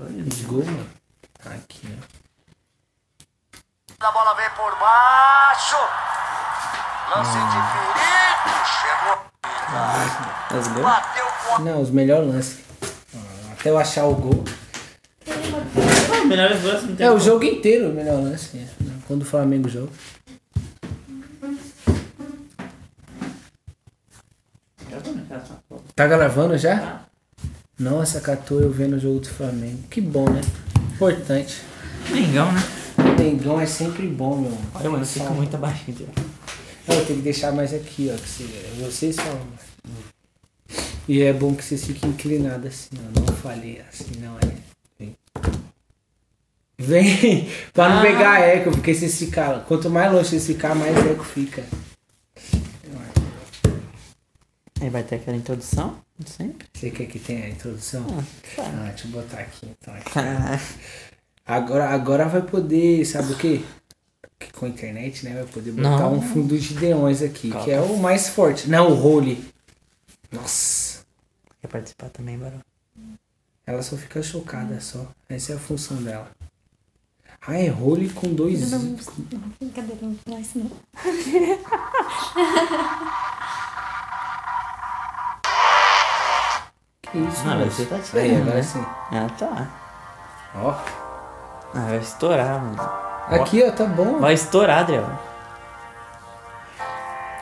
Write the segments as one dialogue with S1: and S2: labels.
S1: Os gols, mano. Aqui, ó.
S2: A bola vem por baixo. Lance de perigo. Chegou.
S3: Os gols.
S2: Bateu com
S1: Não, os melhores lances. Ah, Até eu achar o gol.
S3: Ah, melhores não tem
S1: É, o jogo inteiro o melhor lance. é. Quando o Flamengo joga. Tá gravando já? Nossa, catou eu vendo o jogo do Flamengo. Que bom, né? Importante.
S3: Mengão, né?
S1: Mengão é sempre bom, meu.
S3: Olha, mano, fica muito abaixinho. Tio.
S1: Eu tenho que deixar mais aqui, ó. Que você, vocês falam. E é bom que vocês fiquem inclinados assim, ó. Não falei assim, não é. Vem. Vem! pra não
S3: Ah.
S1: pegar eco, porque vocês ficar. Quanto mais longe vocês ficar, mais eco fica.
S3: Aí vai ter aquela introdução, sempre.
S1: Você quer que tenha a introdução?
S3: Ah, tá.
S1: Ah, deixa eu botar aqui então. aqui. Agora, agora vai poder, sabe o quê? Que com a internet, né? Vai poder botar
S3: Não.
S1: um fundo de deões aqui,
S3: Coloca.
S1: que é o mais forte. Não, o role. Nossa.
S3: Quer participar também, Barão?
S1: Ela só fica chocada só. Essa é a função dela. Ah, é role com dois.
S4: Não, não, brincadeira, não vou falar isso não.
S1: isso,
S3: Ah,
S1: moço?
S3: você tá
S1: Aí,
S3: tirando,
S1: agora
S3: né?
S1: sim.
S3: Ah, tá.
S1: Ó.
S3: Ah, vai estourar, mano.
S1: Aqui, ó, tá bom.
S3: Vai estourar, Adriel.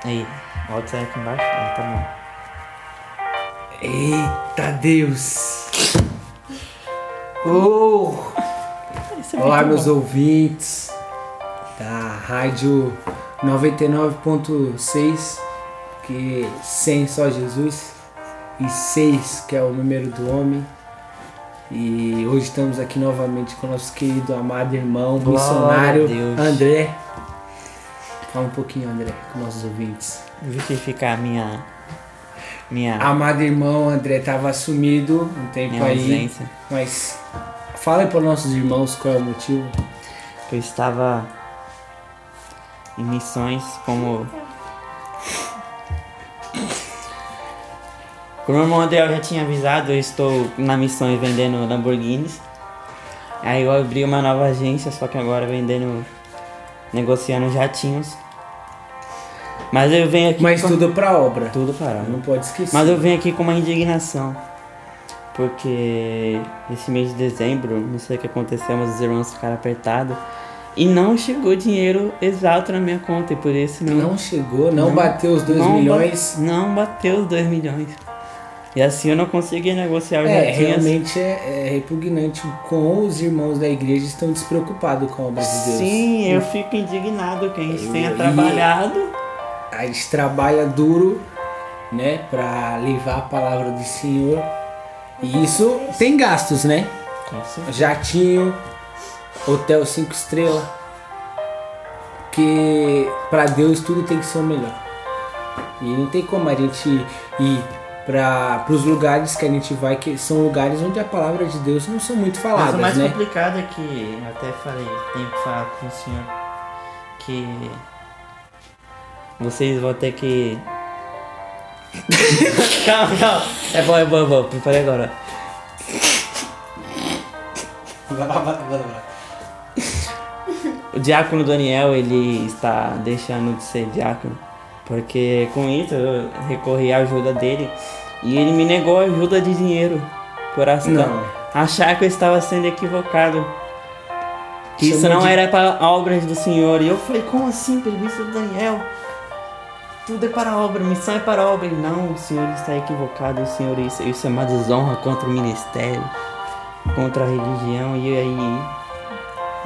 S3: Aí, volta sair aqui embaixo. Ah, tá bom.
S1: Eita Deus! Oh!
S3: É
S1: Olá, meus
S3: bom.
S1: ouvintes da Rádio 99.6, que 100 só Jesus, e 6 que é o número do homem. E hoje estamos aqui novamente com o nosso querido amado irmão,
S3: Glória
S1: missionário. André. Fala um pouquinho, André, com nossos ouvintes.
S3: Justificar minha. Minha.
S1: Amado irmão, André estava sumido um tempo
S3: minha
S1: aí,
S3: ausência.
S1: mas fala para nossos irmãos qual é o motivo.
S3: eu estava em missões como. Como o irmão André já tinha avisado, eu estou na missão vendendo Lamborghinis. Aí eu abri uma nova agência, só que agora vendendo. negociando jatinhos. Mas eu venho aqui.
S1: Mas
S3: com-
S1: tudo para obra.
S3: Tudo parado.
S1: Não pode esquecer.
S3: Mas eu venho aqui com uma indignação. Porque esse mês de dezembro, não sei o que aconteceu, mas os irmãos ficaram apertados. E não chegou dinheiro exato na minha conta. E por isso não.
S1: Não chegou, não,
S3: Não-
S1: bateu os 2
S3: não
S1: milhões.
S3: ba- não bateu os 2 milhões. E assim eu não consegui negociar
S1: É, realmente é, é repugnante com os irmãos da igreja estão despreocupados com a obra de Deus.
S3: Sim, eu fico indignado que a gente tenha trabalhado.
S1: A gente trabalha duro, né, para levar a palavra do Senhor. E isso tem gastos, né? Jatinho, hotel 5 estrelas. Que para Deus tudo tem que ser o melhor. E não tem como a gente ir para os lugares que a gente vai, que são lugares onde a palavra de Deus não são muito
S3: Mas
S1: faladas,
S3: o mais
S1: né?
S3: complicado é que, eu até falei, tenho que falar com o senhor, que vocês vão ter que. calma, calma. É bom, é bom, é bom. Preparei agora. O diácono Daniel, ele está deixando de ser diácono. Porque com isso eu recorri à ajuda dele e ele me negou ajuda de dinheiro por achar,
S1: Não.
S3: achar que eu estava sendo equivocado. Que isso não
S1: de-
S3: era para obras do Senhor. E eu falei, como assim, presbítero Daniel? Tudo é para a obra, missão é para a obra. Ele, não, o Senhor está equivocado, o Senhor, isso, isso é uma desonra contra o ministério, contra a religião. E aí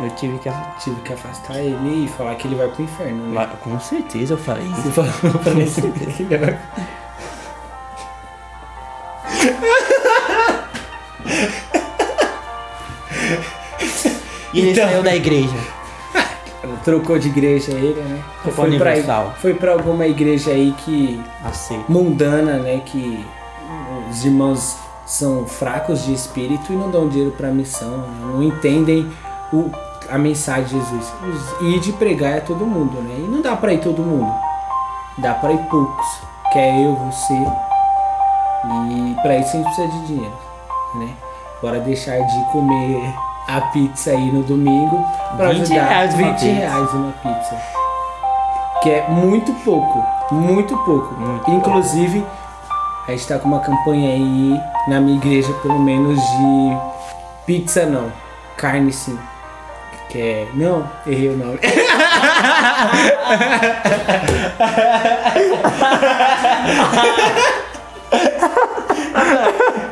S3: eu tive que.
S1: Tive que afastar ele e falar que ele vai pro inferno, né?
S3: Lá- Com certeza eu falei isso.
S1: Você falou pra mim que ele vai
S3: E ele
S1: Então-
S3: saiu da igreja.
S1: Trocou de igreja ele, né?
S3: Foi
S1: Foi
S3: pra
S1: foi pra alguma igreja aí que.
S3: Aceito.
S1: mundana, né? Que os irmãos são fracos de espírito e não dão dinheiro pra missão, não entendem o, a mensagem de Jesus. Os- Ir de pregar é todo mundo, né? E não dá pra ir todo mundo. Dá pra ir poucos. Que é eu, você. E pra isso a gente precisa de dinheiro, né? Bora deixar de comer a pizza aí no domingo
S3: 20
S1: ajudar
S3: reais uma
S1: 20
S3: pizza.
S1: reais uma pizza. Que é muito pouco, muito pouco.
S3: Muito
S1: Inclusive, a gente tá com uma campanha aí na minha igreja, pelo menos, de pizza não, carne sim. Que é. Não, errei o nome.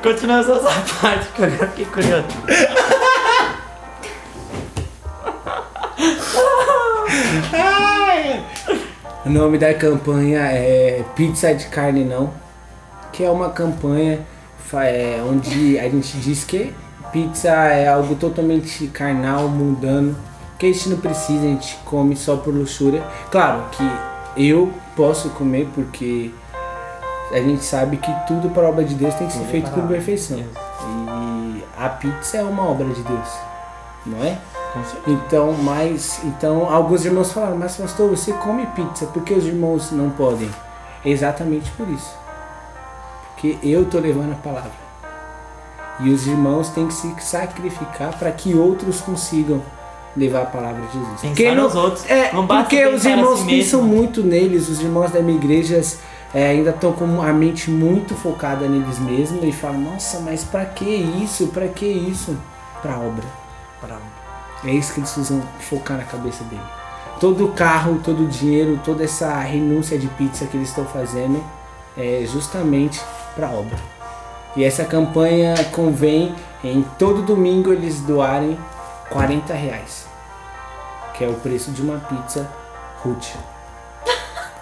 S3: Continua essa parte que eu fiquei curioso.
S1: O nome da campanha é Pizza de Carne Não, que é uma campanha é, onde a gente diz que pizza é algo totalmente carnal, mundano, que a gente não precisa, a gente come só por luxúria. Claro que eu posso comer porque a gente sabe que tudo para a obra de Deus tem que ser feito com perfeição. E a pizza é uma obra de Deus, não é? Então, mas então alguns irmãos falaram, mas pastor, você come pizza, por que os irmãos não podem? Exatamente por isso. Porque eu tô levando a palavra. E os irmãos têm que se sacrificar para que outros consigam levar a palavra de Jesus.
S3: Pensar
S1: Quem não-
S3: nos outros.
S1: É,
S3: Não basta
S1: porque os irmãos
S3: si
S1: pensam
S3: mesmo.
S1: muito neles, os irmãos da minha igreja é, ainda estão com a mente muito focada neles mesmos e falam, nossa, mas pra que isso? Pra que isso? Pra obra. É isso que eles precisam focar na cabeça dele. Todo o carro, todo o dinheiro, toda essa renúncia de pizza que eles estão fazendo é justamente para obra. E essa campanha convém em todo domingo eles doarem 40 reais, que é o preço de uma pizza Ruth.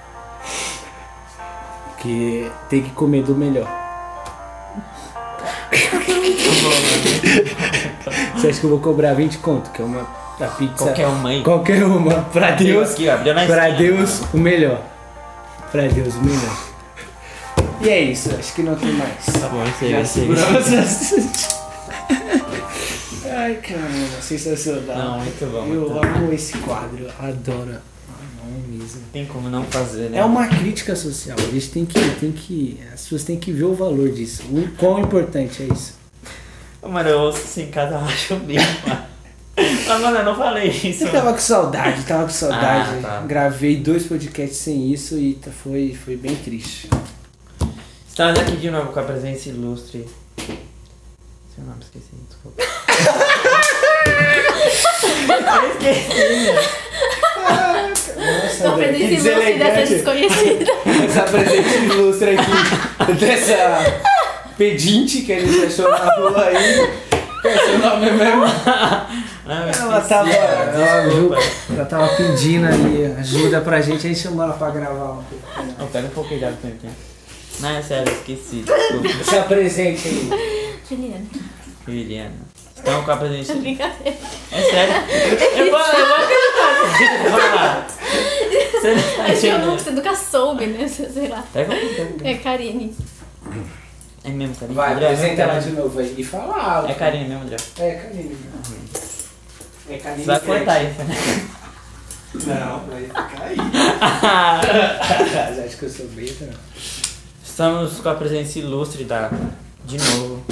S1: Que tem que comer do melhor. Você acha que eu vou cobrar 20 conto? Que é uma a pizza.
S3: Qualquer uma aí.
S1: Qualquer uma. Pra Deus.
S3: Aqui, ó,
S1: Pra. Deus, o melhor. Pra Deus, o melhor. E é isso, acho que não tem mais.
S3: Tá bom, esse aí,
S1: Já seguramos. Ai, caramba, sensacional.
S3: Não, muito bom.
S1: Eu
S3: muito bom.
S1: amo esse quadro, adoro. Ah, mesmo.
S3: Tem como não fazer, né?
S1: É uma crítica social, a gente tem que, tem que. As pessoas têm que ver o valor disso. O quão importante é isso.
S3: Mano, eu ouço assim eu acho bem, mano. Mas, mano, eu não falei isso.
S1: Eu tava com saudade, tava com saudade.
S3: Ah, tá.
S1: Gravei dois podcasts sem isso e tá- foi, foi bem triste.
S3: Estamos aqui de novo com a presença ilustre. Seu nome, esqueci, desculpa. eu esqueci,
S1: Nossa,
S4: Tô
S1: velho, que
S4: presença ilustre dessa
S1: deselegante.
S4: desconhecida.
S1: Essa presença ilustre aqui dessa pedinte que a gente achou na rua aí. Qual é seu nome mesmo?
S3: Eu
S1: Ela
S3: esqueci,
S1: tava,
S3: cara,
S1: ela, viu,
S3: desculpa.
S1: ela tava pedindo ali ajuda pra gente, a gente chamou ela pra gravar um pouco.
S3: Não, pega um pouquinho de água pra mim Não, é sério, esqueci, desculpa.
S1: Se apresente aí.
S4: Juliana,
S3: Juliana. Estamos com a presença.
S4: brincadeira.
S3: É sério? Eu vou, eu vou acreditar. Vai lá. Você não tá
S4: Acho que eu não, você nunca soube, né? Sei lá.
S3: Pega pouquinho.
S4: É Karine.
S3: É mesmo, Karine?
S1: Vai,
S3: André,
S1: apresenta ela
S3: é
S1: de novo aí e fala alto.
S3: É Karine mesmo, André.
S1: É Karine. É Karine.
S3: Você vai cortar isso, né?
S1: Não, vai ficar aí. Você acha que eu sou besta? não?
S3: Estamos com a presença ilustre da. De novo.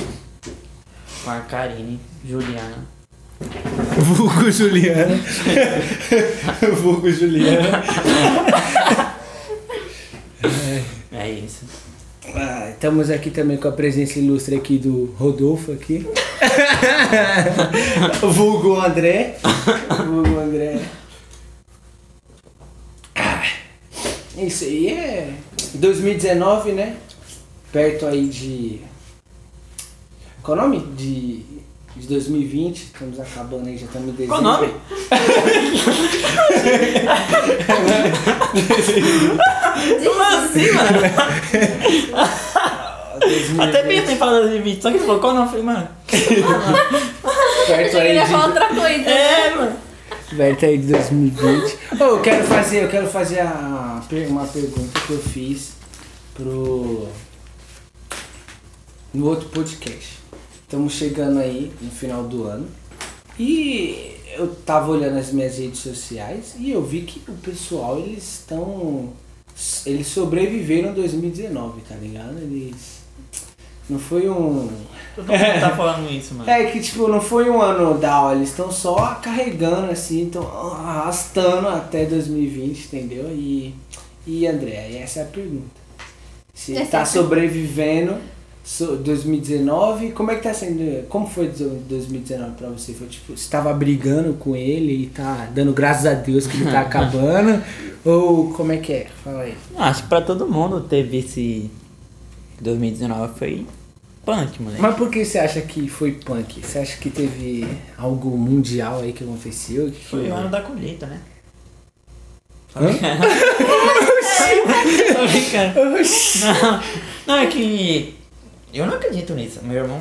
S3: Com a Karine, Juliana.
S1: Vulgo Juliana. Vulgo Juliana.
S3: É isso.
S1: Ah, estamos aqui também com a presença ilustre aqui do Rodolfo aqui. Vulgo André. Vulgo André. Ah, Isso aí é 2019, né? Perto aí de. Qual o nome? De, de 2020. Estamos acabando aí, já estamos em dezembro.
S3: Qual o nome? Como assim, mano?
S1: 2020,
S3: Até pensei em falar de vídeo, só que ele falou qual o nome? Eu falei, mano.
S1: perto
S4: Eu
S1: aí
S4: queria
S1: de
S4: falar outra coisa.
S3: É, mano.
S1: Perto aí de 2020. Oh, eu quero fazer, eu quero fazer a, uma pergunta que eu fiz pro no outro podcast. Estamos chegando aí no final do ano. E eu tava olhando as minhas redes sociais e eu vi que o pessoal eles estão eles sobreviveram 2019, tá ligado? Eles Não foi um.
S3: Todo mundo tá falando isso, mano.
S1: É que, tipo, não foi um ano da hora, eles estão só carregando, assim, estão arrastando até 2020, entendeu? E, e André, essa é a pergunta. Se
S4: Essa
S1: tá
S4: é
S1: sobrevivendo so- 2019, como é que tá sendo? Como foi 2019 pra você? Foi tipo, você tava brigando com ele e tá dando graças a Deus que ele tá acabando? Ou como é que é? Fala aí.
S3: Acho que pra todo mundo teve esse. 2019 foi punk, moleque.
S1: Mas por que você acha que foi punk? Você acha que teve algo mundial aí que aconteceu? Que
S3: Foi o ano da colheita, né?
S1: Hã?
S3: Tô brincando.
S1: Oxi.
S3: Não, não, é que. Eu não acredito nisso. Meu irmão.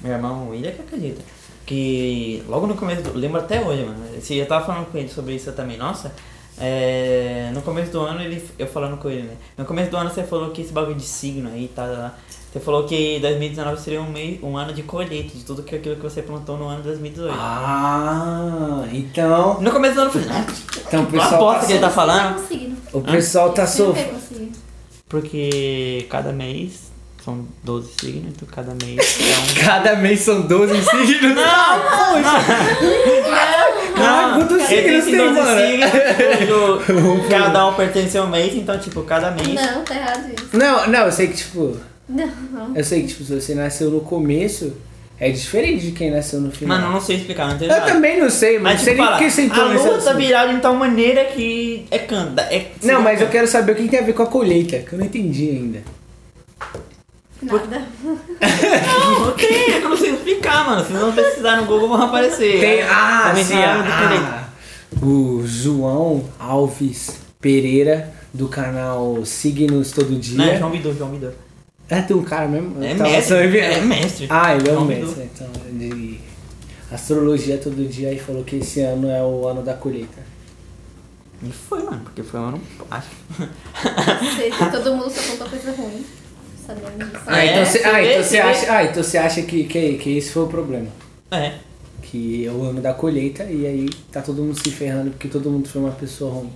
S3: Meu irmão William que acredita. Que logo no começo do. Lembro até hoje, mano. Se eu tava falando com ele sobre isso também, nossa. É, no começo do ano, ele, eu falando com ele, né? No começo do ano você falou que esse bagulho de signo aí, tá lá. Você falou que 2019 seria um, meio, um ano de colheita de tudo que, aquilo que você plantou no ano de 2018.
S1: Ah, então.
S3: No começo do ano eu falei, ah,
S1: Então o
S3: que
S1: pessoal
S3: bosta
S1: tá,
S3: que ele tá falando.
S4: Conseguindo.
S1: o pessoal tá sofrendo.
S4: conseguindo.
S3: Porque cada mês são 12 signos, então cada mês é um.
S1: Cada mês são 12 signos. Não, Caraca, quantos signos tem,
S3: 12
S1: mano?
S3: signos, cada um pertence a um mês, então, tipo, cada mês.
S4: Não, tá errado isso.
S1: Não, não, eu sei que, tipo.
S4: Não, não.
S1: Eu sei que, tipo, se você nasceu no começo, é diferente de quem nasceu no final.
S3: Mano, eu não sei explicar, não
S1: Eu
S3: nada.
S1: também não sei, mas,
S3: Mas,
S1: não sei
S3: tipo,
S1: nem
S3: fala,
S1: que você entrou
S3: a lua tá
S1: assunto.
S3: virada de tal maneira que é canta. É,
S1: Não, mas eu quero saber o que tem a ver com a colheita, que eu não entendi ainda.
S4: Nada.
S3: Não, tem, é que eu não sei explicar, mano. Se não pesquisar no Google vão aparecer.
S1: Tem. Ah, sim,
S3: tem a do colheita.
S1: ah, O João Alves Pereira, do canal Signos Todo Dia.
S3: Não, é João Bidu, João Bidu.
S1: É, tem um cara mesmo?
S3: É
S1: tava
S3: mestre, é mestre.
S1: Ah, ele é um mestre.
S3: Bidu.
S1: Então, ele... Astrologia todo dia e falou que esse ano é o ano da colheita.
S3: E foi, mano, porque foi um ano. Acho.
S4: Sei que todo mundo só contou coisa ruim. Sabendo disso.
S1: Ah,
S3: É,
S1: então você
S3: você
S1: ah, então
S3: você
S1: você
S3: vê.
S1: acha, ah, então você acha que, que, que esse foi o problema.
S3: É.
S1: Que é o ano da colheita e aí tá todo mundo se ferrando porque todo mundo foi uma pessoa ruim.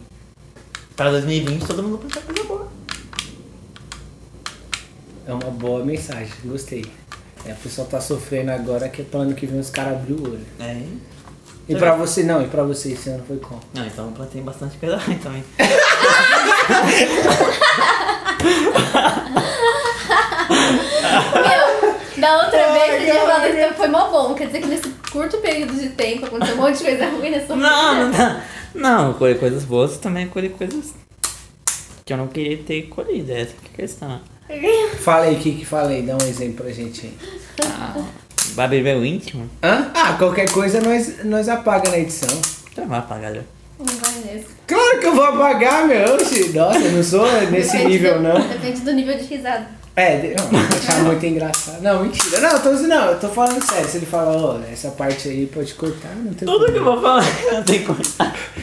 S3: Pra 2020 todo mundo pensa coisa boa.
S1: É uma boa mensagem, gostei. É, o pessoal tá sofrendo agora que é pra ano que vem os caras abrir o olho.
S3: É.
S1: E pra você não, e pra você esse ano foi como?
S3: Não, então eu plantei bastante coisa ruim também.
S4: Meu, da outra vez você que foi mó bom. Quer dizer que nesse curto período de tempo aconteceu um monte de coisa ruim na sua
S3: Não, não, não. Não, eu colhi coisas boas também colhi coisas que eu não queria ter colhido. Essa que é a questão.
S1: Fala aí, Kiki, fala aí, dá um exemplo pra gente aí.
S3: Ah, vai beber o íntimo?
S1: Hã? Ah, qualquer coisa nós, nós apaga na edição.
S3: Então vai apagar já.
S4: Não vai nesse.
S1: Claro que eu vou apagar, meu. Nossa, eu não sou nesse
S4: Depende
S1: nível,
S4: do-
S1: não.
S4: Depende do nível de risada.
S1: É, não, muito engraçado. Não, mentira. Não, eu tô, não, eu tô falando sério. Se ele falar, ó, essa parte aí pode cortar, não tem
S3: Tudo que eu
S1: problema.
S3: vou falar, não tem como.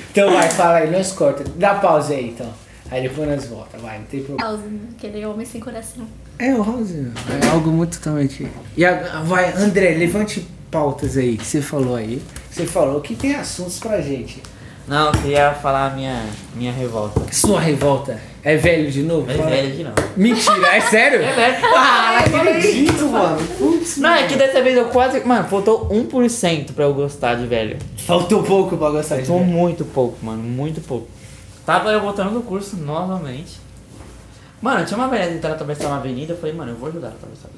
S1: Então vai, fala aí, nós corta. Dá pausa aí, então. Aí depois nós volta, vai, não tem problema.
S4: House, né? aquele homem sem coração.
S1: É, o House, é algo muito totalmente... E a, vai, André, levante pautas aí que você falou aí. Você falou que tem assuntos pra gente.
S3: Não, eu queria falar a minha, minha revolta.
S1: Sua revolta é velho de novo? Fala.
S3: velho de novo.
S1: Mentira, é sério?
S3: É velho.
S1: Ah, não acredito, mano. Putz,
S3: Não, é que dessa vez eu quase. Mano, faltou 1% pra eu gostar de velho.
S1: Faltou pouco pra gostar de
S3: Faltou
S1: velho.
S3: muito pouco, mano, muito pouco. Tava eu voltando do curso novamente. Mano, tinha uma velha tentando atravessar uma avenida, eu falei, mano, eu vou ajudar ela a atravessar.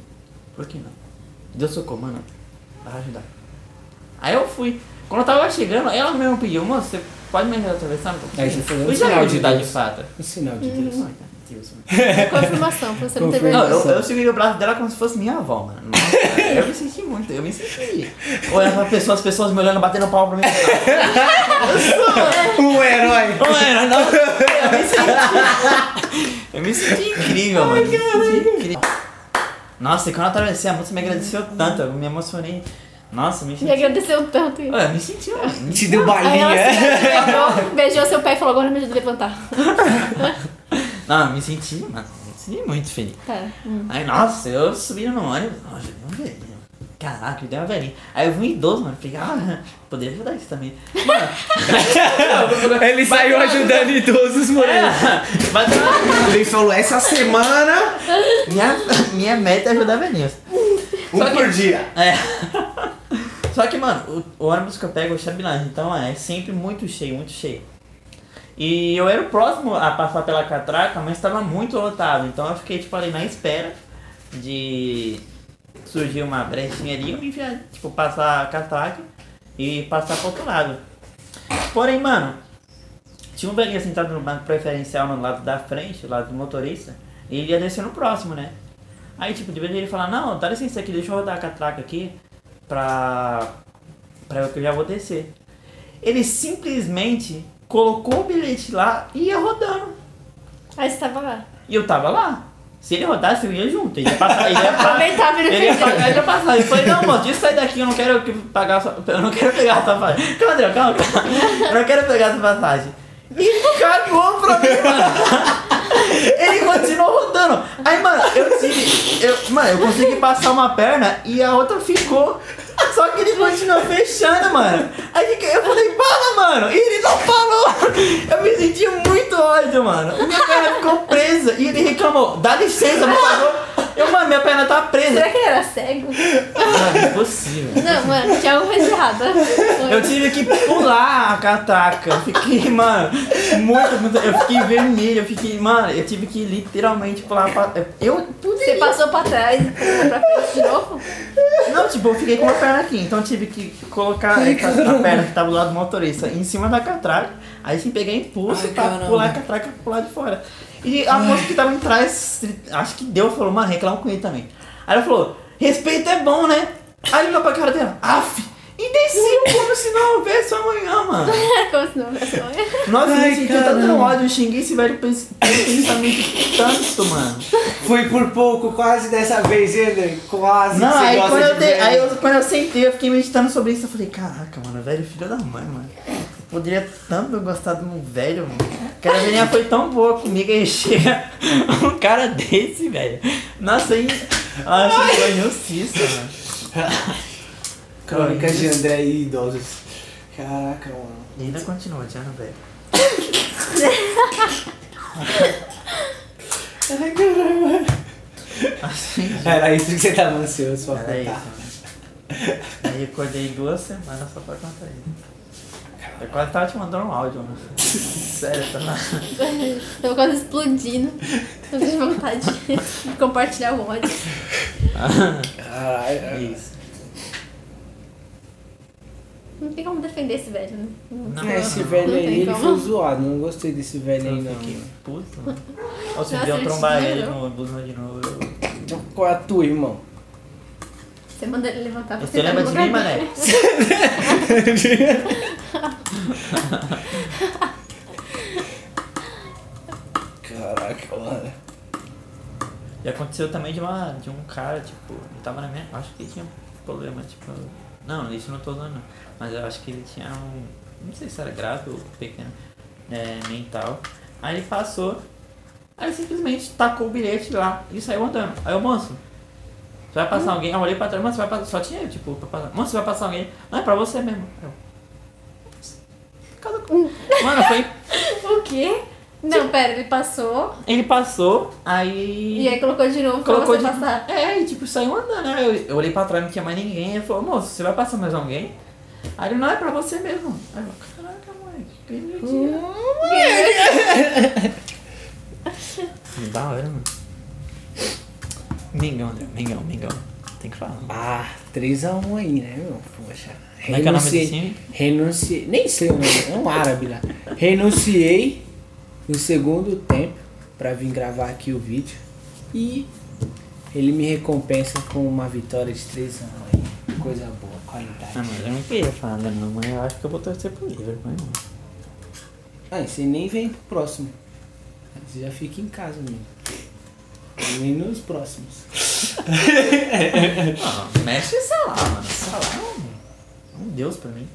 S3: Por que não? Deu socorro, mano. Vai ajudar. Aí eu fui. Quando eu tava chegando, ela mesmo pediu, moço, você pode me ajudar a atravessar?
S1: Aí você falou,
S3: Fui
S1: um sinal de
S3: ajudar de
S1: Deus.
S3: fato.
S1: Um sinal de
S3: Deus,
S1: Deus.
S3: ai, cara, Deus, mano.
S4: Confirmação, pra você não ter
S1: Confirma-
S3: Não,
S4: vergonha.
S3: eu, eu segurei o braço dela como se fosse minha avó, mano. Nossa, eu me senti muito, eu me senti. Olhando pra pessoa, as pessoas me olhando, batendo pau pra mim.
S1: Um herói.
S3: Não era, não. Eu me senti. Eu me senti incrível, mano. Me senti incrível. Nossa, e quando eu atravessei, a moça me agradeceu tanto, eu me emocionei. Nossa, me
S4: Me
S3: senti.
S4: agradeceu tanto.
S3: Ué, eu me senti, mano. Me
S1: Te deu
S4: Aí
S1: balinha.
S4: ela se beijou, beijou seu pé e falou, agora me ajuda a levantar.
S3: Não, eu me senti, mano. Me senti muito feliz.
S4: Tá. hum.
S3: Aí, nossa, eu subi no ônibus. Nossa, vamos ver. Caraca, deu uma velhinha. Aí eu vi um idoso, mano. Falei, ah, poderia ajudar isso também. Mano.
S1: Ele saiu ajudando idosos, mano.
S3: É, uma-
S5: Ele falou, essa semana,
S3: minha, minha meta é ajudar velhinhos.
S5: Um
S3: que-
S5: por dia.
S3: É. Só que, mano, o, o ônibus que eu pego é o Chabilândia, então é sempre muito cheio, muito cheio. E eu era o próximo a passar pela catraca, mas estava muito lotado, então eu fiquei, tipo, ali na espera de surgir uma brechinha ali e eu me enfiar, tipo, passar a catraca e passar pro outro lado. Porém, mano, tinha um velhinho sentado no banco preferencial no lado da frente, do lado do motorista, e ele ia descer no próximo, né? Aí, tipo, de vez ele falar, não, dá licença aqui, deixa eu rodar a catraca aqui pra, pra eu que eu já vou descer. Ele simplesmente colocou o bilhete lá e ia rodando.
S4: Aí você tava lá.
S3: E eu tava lá. Se ele rodasse, eu ia junto. Ele ia passar, ele ia passar. Ele ia pagar, ele ia passar. Ele falou, não, moço, deixa eu sair daqui, eu não quero que pagar sua, Eu não quero pegar a sua passagem. Calma, André, calma, calma. Eu não quero pegar a sua passagem. E cagou pra mim, mano. Ele continuou rodando. Aí, mano, eu tive. Eu, mano, eu consegui passar uma perna e a outra ficou. Só que ele continuou fechando, mano. Aí eu falei, para, mano. E ele não falou. Eu me senti muito ódio, mano. Minha perna ficou presa. E ele reclamou, dá licença, por favor. Eu, mano, minha perna tá presa.
S4: Será que ele era cego?
S3: Mano, impossível.
S4: Não, mano, tinha alguma coisa errada.
S3: Eu tive que pular a catraca. Eu fiquei, mano, muito, muito. Eu fiquei vermelho. Eu fiquei, mano, eu tive que literalmente pular pra. Eu
S4: Você passou pra trás e pra frente de novo?
S3: Não, tipo, eu fiquei com uma perna aqui, então eu tive que colocar é, a perna que tava do lado do motorista em cima da catraca. Aí sim peguei impulso
S1: Ai,
S3: pra
S1: caramba.
S3: pular a catraca pro lado de fora. E a moça que tava em trás, acho que deu, falou, mano, reclama com ele também. Aí ela falou, respeito é bom, né? Aí ele olhou pra cara dela, af! E desceu como se não houvesse amanhã, mano.
S4: Como se não houvesse amanhã.
S3: Nossa,
S1: Ai,
S3: eu senti tanto ódio, eu xinguei esse velho pens- pensamento tanto, mano.
S5: Foi por pouco, quase dessa vez, Eder. Quase.
S3: Não,
S5: que você
S3: aí
S5: gosta
S3: quando, eu
S5: velho.
S3: aí eu, quando eu sentei, eu fiquei meditando sobre isso. Eu falei, caraca, mano, velho, filho da mãe, mano. Poderia tanto gostar de um velho, mano. Que a velhinha foi tão boa comigo e chega um cara desse, velho. Nossa, aí. Eu acho que foi injustiça, mano.
S5: Crônicas de André e idosos. Caraca, mano.
S3: E ainda continua, Diana, velho.
S5: Ai, caramba.
S3: Assim,
S5: Era isso que você tava ansioso pra
S3: Era isso,
S5: contar.
S3: mano. Aí eu acordei duas semanas só pra contar isso. Eu quase tava te mandando um áudio, mano. Sério, tá lá.
S4: Tô quase explodindo. Tô de vontade de compartilhar o ódio.
S5: Caralho.
S3: Isso.
S4: Não tem como defender esse velho, né?
S3: Não,
S1: É, esse
S3: não.
S1: velho
S4: Não
S1: aí, ele foi zoado. Não gostei desse velho aí,
S3: Eu
S1: não.
S3: fiquei puto, mano. Ou se
S4: Nossa,
S3: eu trombar ele no busão de novo. eu-
S1: Qual é a tua, irmão?
S4: Você manda ele levantar pra
S3: Você
S4: sentar
S3: lembra de mim, mané?
S5: Caraca, mano.
S3: E aconteceu também de, uma, de um cara, tipo, ele tava na minha. Acho que ele tinha problema, tipo. Não, isso eu não tô usando, não. Mas eu acho que ele tinha um. Não sei se era grave ou pequeno. É, mental. Aí ele passou. Aí ele simplesmente tacou o bilhete lá e saiu andando. Aí o moço. Você vai passar alguém? Eu olhei pra trás, mano, você vai passar. Só tinha eu, tipo, pra passar. Mano, você vai passar alguém? Não, é pra você mesmo. Eu. Cada... Mano, foi.
S4: O quê? Não, pera, ele passou
S3: Ele passou, aí.
S4: e aí colocou de novo
S3: Colocou
S4: pra você
S3: de...
S4: passar.
S3: É, e tipo, saiu andando, né? Eu, eu olhei pra trás, não tinha mais ninguém. Ele falou, moço, você vai passar mais alguém? Aí ele, não, é pra você mesmo. Aí eu, caraca, mãe, que divertido. Da hora, mano. Mengão, André, Mengão, Mengão. Tem que falar.
S1: Ah, 3x1 aí, né, meu? Poxa.
S3: Como é que é o nome
S1: Renunciei-
S3: desse time?
S1: Renunciei. Nem sei o nome, é um árabe lá. Renunciei no segundo tempo pra vir gravar aqui o vídeo. E ele me recompensa com uma vitória de 3x1 aí. Coisa boa, qualidade.
S3: Ah, mas eu não queria falar, não, mas eu acho que eu vou torcer pro Liverpool, mano.
S1: Ah, você nem vem pro próximo. Você já fica em casa mesmo. Nem nos próximos.
S3: Não, mexe Salah, mano. Salah é um, um deus pra mim.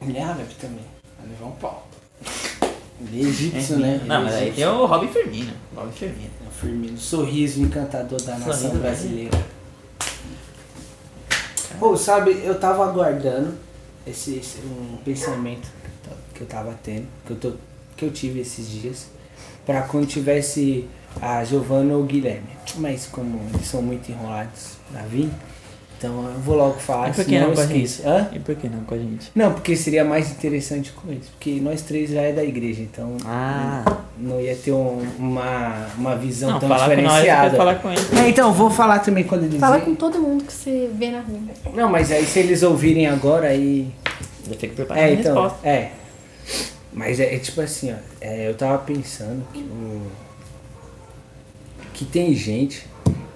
S1: Ele é árabe também. Vai levar um pau. Ele é egípcio, né? Ele
S3: Não,
S1: é
S3: mas aí tem o Robin Firmino. Robin Firmino.
S1: É o Firmino, sorriso encantador da nação
S3: Sorriso
S1: brasileira. Pô, sabe, eu tava aguardando esse, esse- um pensamento que eu tava tendo, que eu, tô, que eu tive esses dias, pra quando tivesse a Giovana ou o Guilherme. Mas como eles são muito enrolados pra vir, então eu vou logo falar,
S3: E por que não
S1: eu
S3: com a.
S1: Hã?
S3: E por que não com a gente?
S1: Não, porque seria mais interessante com eles, porque nós três já é da igreja, então
S3: Ah.
S1: não ia ter um- uma, uma visão
S3: Não,
S1: tão
S3: falar com nós,
S1: diferenciada.
S3: falar com eles.
S1: É, então, vou falar também quando eles
S4: Fala com todo mundo que você vê na rua.
S1: Não, mas aí se eles ouvirem agora, aí
S3: Já tem que preparar
S1: É,
S3: a
S1: então,
S3: resposta.
S1: é. Mas é, é tipo assim, ó. é, eu tava pensando que o- que tem gente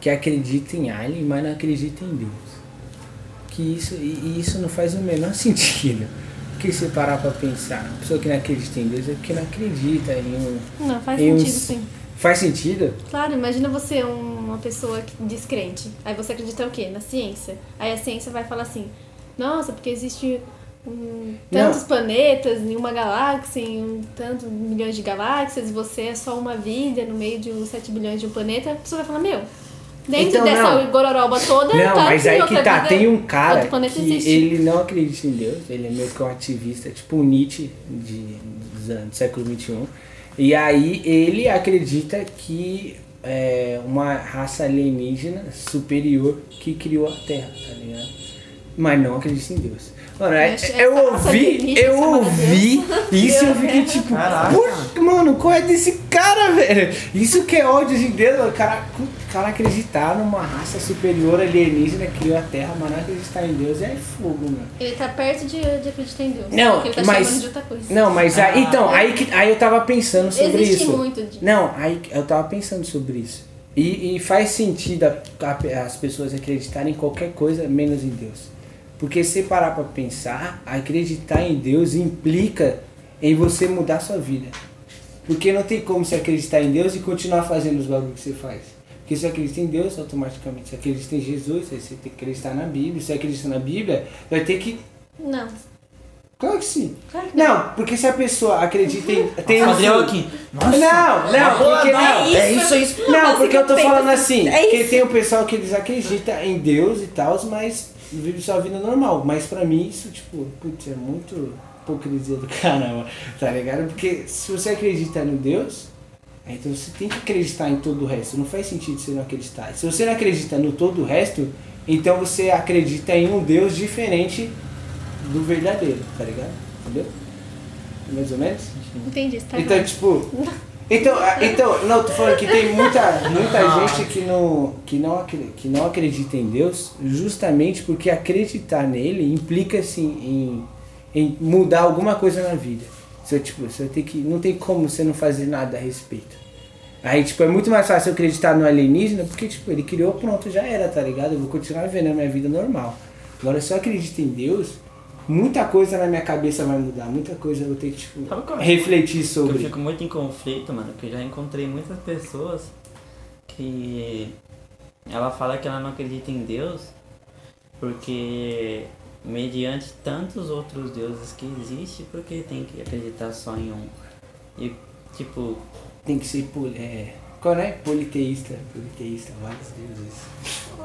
S1: que acredita em alien, mas não acredita em Deus. Que isso, e, isso não faz o menor sentido. Porque se parar pra pensar, a pessoa que não acredita em Deus é porque não acredita em um.
S4: Não, faz
S1: em um-
S4: sentido sim.
S1: Faz sentido?
S4: Claro, imagina você um- uma pessoa descrente. Aí você acredita o quê? Na ciência. Aí a ciência vai falar assim, nossa, porque existe um, tantos planetas em uma galáxia, em um, tantos milhões de galáxias, e você é só uma vida no meio de uns 7 bilhões de um planeta, a pessoa vai falar, meu, dentro
S1: Então,
S4: dessa
S1: não.
S4: gororoba toda,
S1: Não,
S4: tá
S1: mas aí que tá,
S4: vida-
S1: tem um cara que
S4: existe.
S1: ele não acredita em Deus, ele é meio que um ativista, tipo um Nietzsche de, dos anos- do século XXI. E aí ele acredita que é uma raça alienígena superior que criou a Terra, tá ligado? Mas não acredita em Deus. Mano, é- eu ouvi, eu ouvi isso e eu fiquei tipo,
S3: Caraca.
S1: "Puxa, mano, qual é desse cara, velho? Isso que é ódio de Deus, mano. O cara, o cara acreditar numa raça superior alienígena que criou a Terra, mas não acreditar em Deus é fogo, mano.
S4: Ele tá perto de, de acreditar em Deus.
S1: Não,
S4: porque ele tá
S1: mas-
S4: chamando de outra coisa.
S1: Não, mas aí,
S3: Ah.
S1: então, aí, que, aí eu tava pensando sobre
S4: Existe
S1: isso.
S4: muito disso.
S1: Não, aí eu tava pensando sobre isso. E, e faz sentido a- a- as pessoas acreditarem em qualquer coisa menos em Deus. Porque se parar pra pensar, acreditar em Deus implica em você mudar sua vida. Porque não tem como você acreditar em Deus e continuar fazendo os bagulhos que você faz. Porque se você acredita em Deus, automaticamente você acredita em Jesus, aí você tem que acreditar na Bíblia. Se você acredita na Bíblia, vai ter que.
S4: Não.
S1: Claro que sim.
S4: Claro que não.
S1: Não, porque se a pessoa acredita em. Tem um-
S3: Gabriel aqui. Nossa.
S1: Não, não, porque não.
S3: É isso, é isso.
S1: Não, porque eu tô falando assim,
S4: É
S1: que tem o pessoal que eles acreditam em Deus e tal, mas vive sua vida normal. Mas pra mim isso, tipo, putz, é muito hipocrisia do caramba, tá ligado? Porque se você acredita no Deus, então você tem que acreditar em todo o resto. Não faz sentido você não acreditar. Se você não acredita no todo o resto, então você acredita em um Deus diferente do verdadeiro, tá ligado? Entendeu? Mais ou menos?
S4: Entendi, tá
S1: Então,
S4: errado.
S1: tipo. Então, ah, então, não, tô falando que tem muita, muita gente que não, que, não, que não acredita em Deus, justamente porque acreditar nele implica assim em, em mudar alguma coisa na vida. Você, tipo, você tem que. Não tem como você não fazer nada a respeito. Aí, tipo, é muito mais fácil acreditar no alienígena, porque, tipo, ele criou, pronto, já era, tá ligado? Eu vou continuar vivendo a minha vida normal. Agora, se eu acredito em Deus, muita coisa na minha cabeça vai mudar, muita coisa eu vou ter que, tipo,
S3: é?
S1: refletir
S3: Eu
S1: sobre.
S3: fico muito em conflito, mano, porque eu já encontrei muitas pessoas que ela fala que ela não acredita em Deus porque mediante tantos outros deuses que existem, porque tem que acreditar só em um. E tipo,
S1: Tem que ser poli, é, qual é? Politeísta. Politeísta, vários deuses.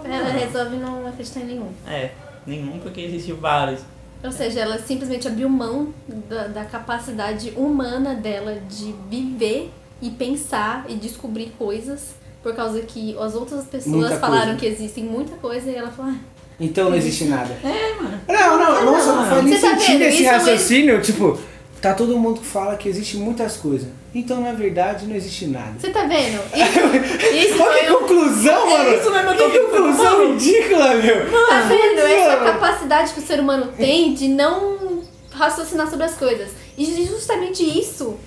S4: Ela resolve não acreditar em nenhum.
S3: é, nenhum porque existe vários.
S4: Ou seja, ela simplesmente abriu mão da, da capacidade humana dela de viver e pensar e descobrir coisas por causa que as outras pessoas
S1: Muita
S4: falaram
S1: coisa.
S4: que existem muita coisa e ela falou, ah,
S1: Então não existe nada. É, mano. Não, não, nossa, não faz nem
S4: Você tá
S1: sentido
S4: vendo?
S1: esse
S4: Isso
S1: raciocínio. Tipo, tá todo mundo que fala que existe muitas coisas. Então, na verdade, não existe nada.
S4: você tá vendo? Isso, isso
S1: Olha que
S4: foi um...
S1: conclusão, mano!
S3: isso não é meu
S1: que conclusão ridícula, meu!
S4: Tá vendo? Essa
S1: Mano.
S4: capacidade que o ser humano tem de não raciocinar sobre as coisas. E justamente isso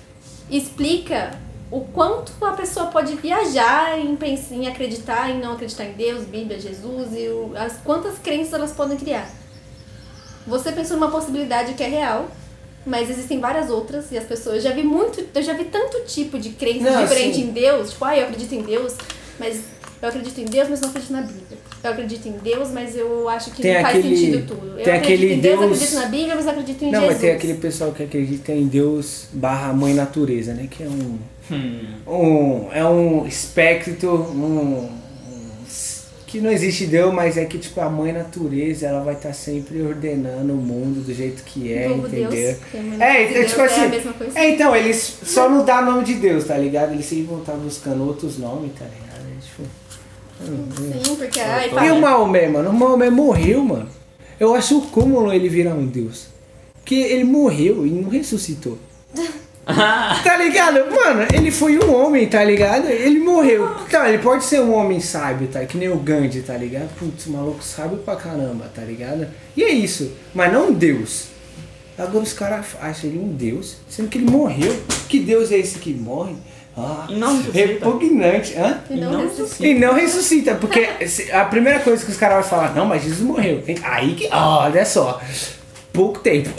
S4: explica o quanto a pessoa pode viajar em, pens- em acreditar, em não acreditar em Deus, Bíblia, Jesus e o- as quantas crenças elas podem criar. Você pensou numa possibilidade que é real, mas existem várias outras e as pessoas eu já vi muito, eu já vi tanto tipo de crença
S1: Não,
S4: diferente
S1: sim.
S4: em Deus, tipo, ah, eu acredito em Deus, mas eu acredito em Deus, mas não acredito na Bíblia. Eu acredito em Deus, mas eu acho que
S1: Tem
S4: não faz
S1: aquele-
S4: sentido tudo. Eu
S1: tem
S4: acredito
S1: aquele
S4: em Deus,
S1: Deus-
S4: acredito na Bíblia, mas acredito em
S1: Não,
S4: Jesus.
S1: mas tem aquele pessoal que acredita em Deus barra mãe natureza, né? Que é um.
S3: Hum.
S1: um é um espectro um- que não existe Deus, mas é que tipo a mãe natureza, ela vai estar sempre ordenando o mundo do jeito que é,
S4: Como
S1: entendeu?
S4: Deus. que
S1: É,
S4: Deus
S1: então, tipo
S4: é
S1: assim.
S4: a mesma coisa.
S1: É, então, eles só não dá nome de Deus, tá ligado? Eles sempre vão estar buscando outros nomes, tá ligado? É, tipo,
S4: Sim, porque ai,
S1: E o Maomé, mano? O Maomé morreu, mano. Eu acho o cúmulo ele virar um deus. Porque ele morreu e não ressuscitou. tá ligado? Mano, ele foi um homem, tá ligado? Ele morreu. Tá, ele pode ser um homem sábio, tá? Que nem o Gandhi, tá ligado? Putz, maluco sábio pra caramba, tá ligado? E é isso. Mas não um deus. Agora os caras acham ele um deus, sendo que ele morreu. Que deus é esse que morre? Ah,
S3: E não ressuscita.
S1: repugnante. Hã?
S4: E não
S3: não
S4: ressuscita.
S1: E não ressuscita, porque a primeira coisa que os caras vão falar, não, mas Jesus morreu. Aí que, olha só, pouco tempo.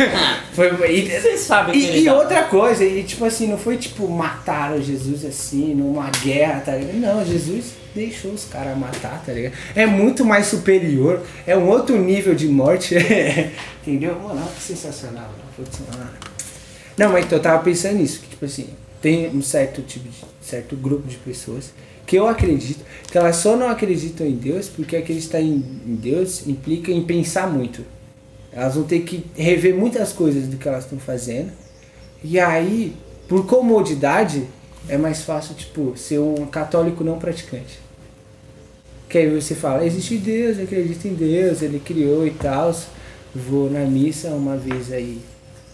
S1: foi, e,
S3: Vocês sabem que
S1: e, e outra coisa, e tipo assim, não foi tipo mataram Jesus assim, numa guerra, tá ligado? Não, Jesus deixou os caras matar, tá ligado? É muito mais superior, é um outro nível de morte, entendeu? Mano, que sensacional. mano. Não, mas então eu tava pensando nisso, que tipo assim, tem um certo tipo de certo grupo de pessoas que eu acredito que elas só não acreditam em Deus porque acreditar em Deus implica em pensar muito. Elas vão ter que rever muitas coisas do que elas estão fazendo. E aí, por comodidade, é mais fácil, tipo, ser um católico não praticante. Que aí você fala, existe Deus, eu acredito em Deus, ele criou e tal. Vou na missa uma vez aí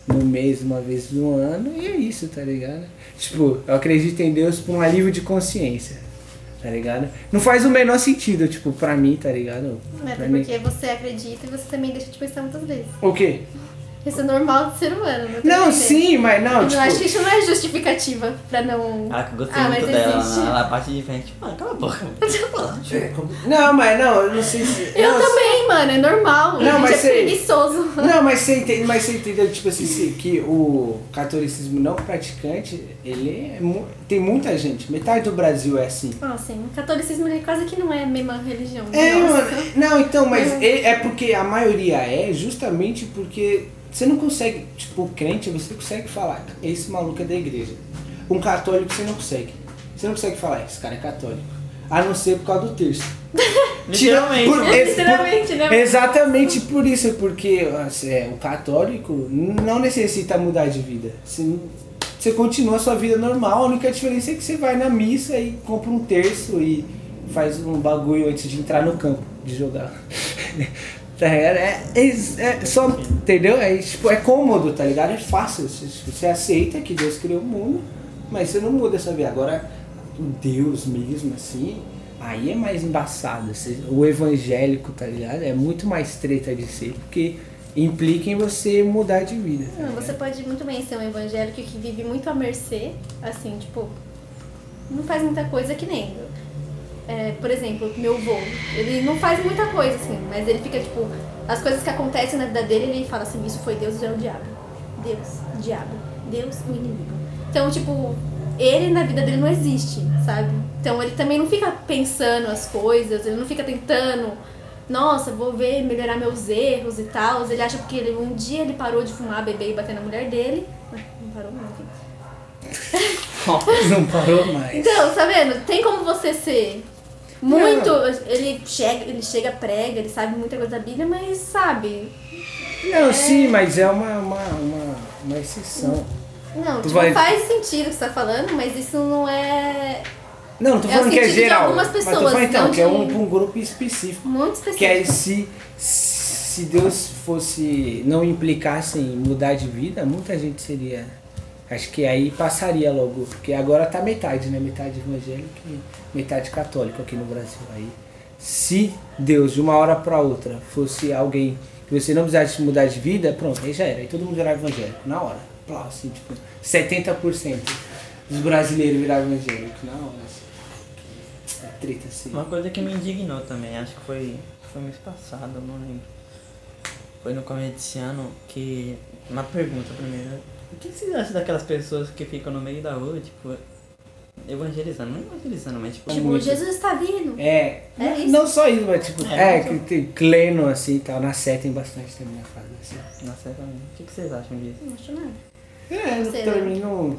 S1: no mês, uma vez no ano, e é isso, tá ligado? Tipo, eu acredito em Deus por um alívio de consciência, tá ligado? Não faz o menor sentido, tipo, pra mim, tá ligado?
S4: É
S1: Pra
S4: até
S1: mim.
S4: porque você acredita e você também deixa de pensar muitas vezes.
S1: O quê?
S4: Isso é normal do ser humano, não
S1: Não,
S4: entendendo.
S1: sim, mas não,
S4: Eu
S1: tipo...
S4: acho que isso não é justificativa pra não.
S3: Ah, que eu gostei
S4: Ah,
S3: muito dela. Ela bate de frente. Mano, cala a boca.
S1: Não, mas não, eu não sei se...
S4: Eu
S1: não,
S4: também, mano, é normal.
S1: Não,
S4: a gente
S1: mas
S4: é
S1: sei.
S4: preguiçoso.
S1: Não, mas você entende, mas você entendeu, tipo assim, se- que o catolicismo não praticante, ele é mu- tem muita gente, metade do Brasil é assim.
S4: Ah, sim. O catolicismo ele quase que não é a mesma religião.
S1: É, mano, não, então, mas
S4: É.
S1: é, é porque a maioria é justamente porque você não consegue, tipo, o crente, você consegue falar, esse maluco é da igreja. Um católico você não consegue. Você não consegue falar, esse cara é católico. A não ser por causa do terço.
S3: Literalmente.
S1: Por-
S4: Literalmente, né?
S1: Exatamente por isso, porque assim, é, o católico não necessita mudar de vida. Você, você continua a sua vida normal, a única diferença é que você vai na missa e compra um terço e faz um bagulho antes de entrar no campo de jogar. Tá ligado? É, é, é só, entendeu? É, tipo, é cômodo, tá ligado? É fácil. Você, você aceita que Deus criou o mundo, mas você não muda a sua vida. Agora, o Deus mesmo, assim, aí é mais embaçado. Você- o evangélico, tá ligado? É muito mais treta de ser, porque implica em você mudar de vida. tá
S4: Não, você pode muito bem ser um evangélico que vive muito à mercê, assim, tipo, não faz muita coisa que nem. É, por exemplo, meu avô, ele não faz muita coisa, assim, mas ele fica, tipo, as coisas que acontecem na vida dele, ele fala assim, isso foi Deus, já é o diabo. Deus, diabo. Deus, o inimigo. Então, tipo, ele na vida dele não existe, sabe? Então ele também não fica pensando as coisas, ele não fica tentando, nossa, vou ver, melhorar meus erros e tal. Ele acha porque ele, um dia ele parou de fumar, beber e bater na mulher dele. Não parou, não, enfim.
S1: Não parou mais.
S4: Então, tá vendo? Tem como você ser muito. Ele chega, ele chega, prega, ele sabe muita coisa da Bíblia, mas sabe.
S1: Não, sim, mas é uma, uma, uma, uma exceção.
S4: Não, tipo,
S1: vai-
S4: faz sentido o que você tá falando, mas isso não é
S1: Não, não tô
S4: É
S1: falando que é
S4: sentido de
S1: geral.
S4: algumas
S1: mas tô
S4: pessoas,
S1: falando então
S4: não
S1: que é um, um grupo específico.
S4: muito específico.
S1: Que aí se, se Deus fosse. não implicasse em mudar de vida, muita gente seria. Acho que aí passaria logo. Porque agora tá metade, né? Metade evangélico e metade católico aqui no Brasil. Aí. Se Deus de uma hora pra outra fosse alguém que você não precisasse mudar de vida, pronto, aí já era. Aí todo mundo virava evangélico, na hora. Assim, tipo, 70% dos brasileiros viravam evangélicos, na hora. Assim. É treta assim.
S3: Uma coisa que me indignou também, acho que foi, foi mês passado, não lembro. Foi no começo desse ano que. Uma pergunta primeiro. O que vocês acham daquelas pessoas que ficam no meio da rua, tipo, evangelizando? Não evangelizando, mas tipo.
S4: Tipo,
S1: muito.
S4: Jesus está vindo.
S1: É,
S4: É
S1: não-
S4: isso.
S1: não só isso, mas tipo,
S3: É,
S1: é, que tem Cleno assim e tal, na Sé tem bastante também na casa assim.
S3: Nossa, exatamente. O que que vocês acham disso?
S4: Não acho nada.
S1: É,
S4: Você,
S1: também não.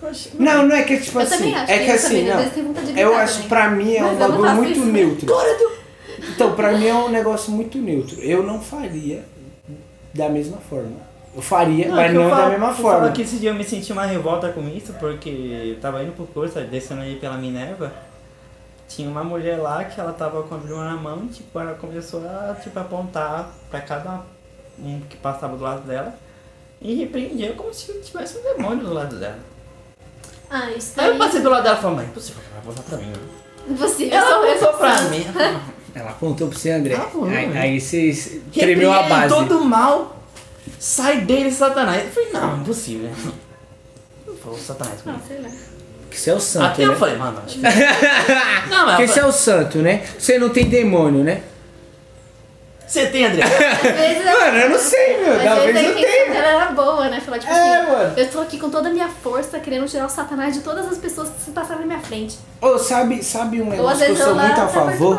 S3: Poxa,
S1: Não, não é que tipo
S4: Eu
S1: assim,
S4: também acho.
S1: é que
S4: eu
S1: assim,
S4: também,
S1: não. Eu acho,
S4: também.
S1: pra mim é
S4: Mas
S1: um
S4: não
S1: bagulho muito
S4: isso.
S1: neutro. Então, pra mim é um negócio muito neutro. Eu não faria da mesma forma. Eu faria,
S3: Não,
S1: mas não
S3: falo-
S1: da mesma forma.
S3: falo que esse dia eu me senti uma revolta com isso, porque eu tava indo pro curso, descendo aí pela Minerva, tinha uma mulher lá que ela tava com a Bíblia na mão e tipo, ela começou a tipo, apontar pra cada um que passava do lado dela e repreendia como se tivesse um demônio do lado dela.
S4: Ah, isso
S3: Aí eu
S4: daí.
S3: passei do lado dela e falei, mãe, impossível, ela vai apontar pra mim. né?"
S4: Você,
S3: Ela apontou
S4: sou
S3: pra mim.
S1: Ela apontou pra você, André.
S3: Falou,
S1: aí,
S3: né?
S1: aí você tremeu a base.
S3: todo mal, sai dele, Satanás. Eu falei, não, impossível. Não falou Satanás
S4: Ah,
S3: comigo.
S4: sei lá.
S1: Que você é o santo,
S3: Até
S1: né?
S3: eu falei, mano, acho que... Não, mas
S1: Porque
S3: eu
S1: você é o santo, né? Você não tem demônio, né?
S3: Você tem, André?
S4: Às vezes,
S1: Mano, eu não sei, meu.
S4: às
S1: Talvez
S4: vezes a
S1: eu
S4: intenção
S1: tenha.
S4: dela era boa, né? Falar, tipo
S1: É,
S4: assim,
S1: mano.
S4: eu tô aqui com toda a minha força querendo tirar o satanás de todas as pessoas que se passaram na minha frente.
S1: Ô, sabe, sabe um
S4: Ou às
S1: negócio que eu
S4: vezes
S1: sou
S4: ela
S1: muito a
S4: tá
S1: favor?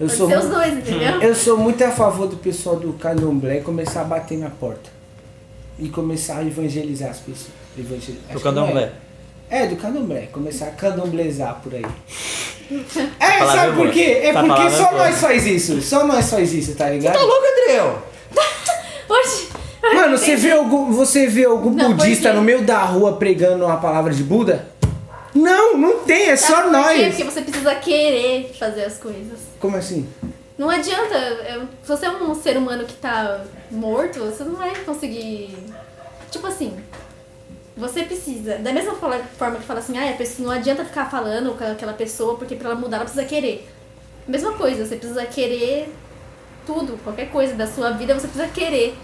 S1: Eu
S4: Pode
S1: sou
S4: ser os dois, entendeu?
S1: Eu sou muito a favor do pessoal do candomblé começar a bater na porta. E começar a evangelizar as pessoas. Evangelizar.
S3: Do candomblé.
S1: É, do candomblé. Começar a candomblezar por aí. É, sabe
S3: é
S1: por quê? É porque
S3: é
S1: só nós faz isso. Só nós faz isso, tá ligado?
S3: Tá louco, André?
S4: Oxe,
S1: Mano, você vê algum, você vê algum
S4: Não,
S1: budista no meio da rua pregando uma palavra de Buda? Não, não tem, é
S4: sabe
S1: só
S4: por quê?
S1: nós.
S4: Porque você precisa querer fazer as coisas.
S1: Como assim?
S4: Não adianta, eu- se você é um ser humano que tá morto, você não vai conseguir. Tipo assim, você precisa. Da mesma forma que fala assim, ah, a pessoa, não adianta ficar falando com aquela pessoa, porque pra ela mudar ela precisa querer. Mesma coisa, você precisa querer tudo, qualquer coisa da sua vida você precisa querer.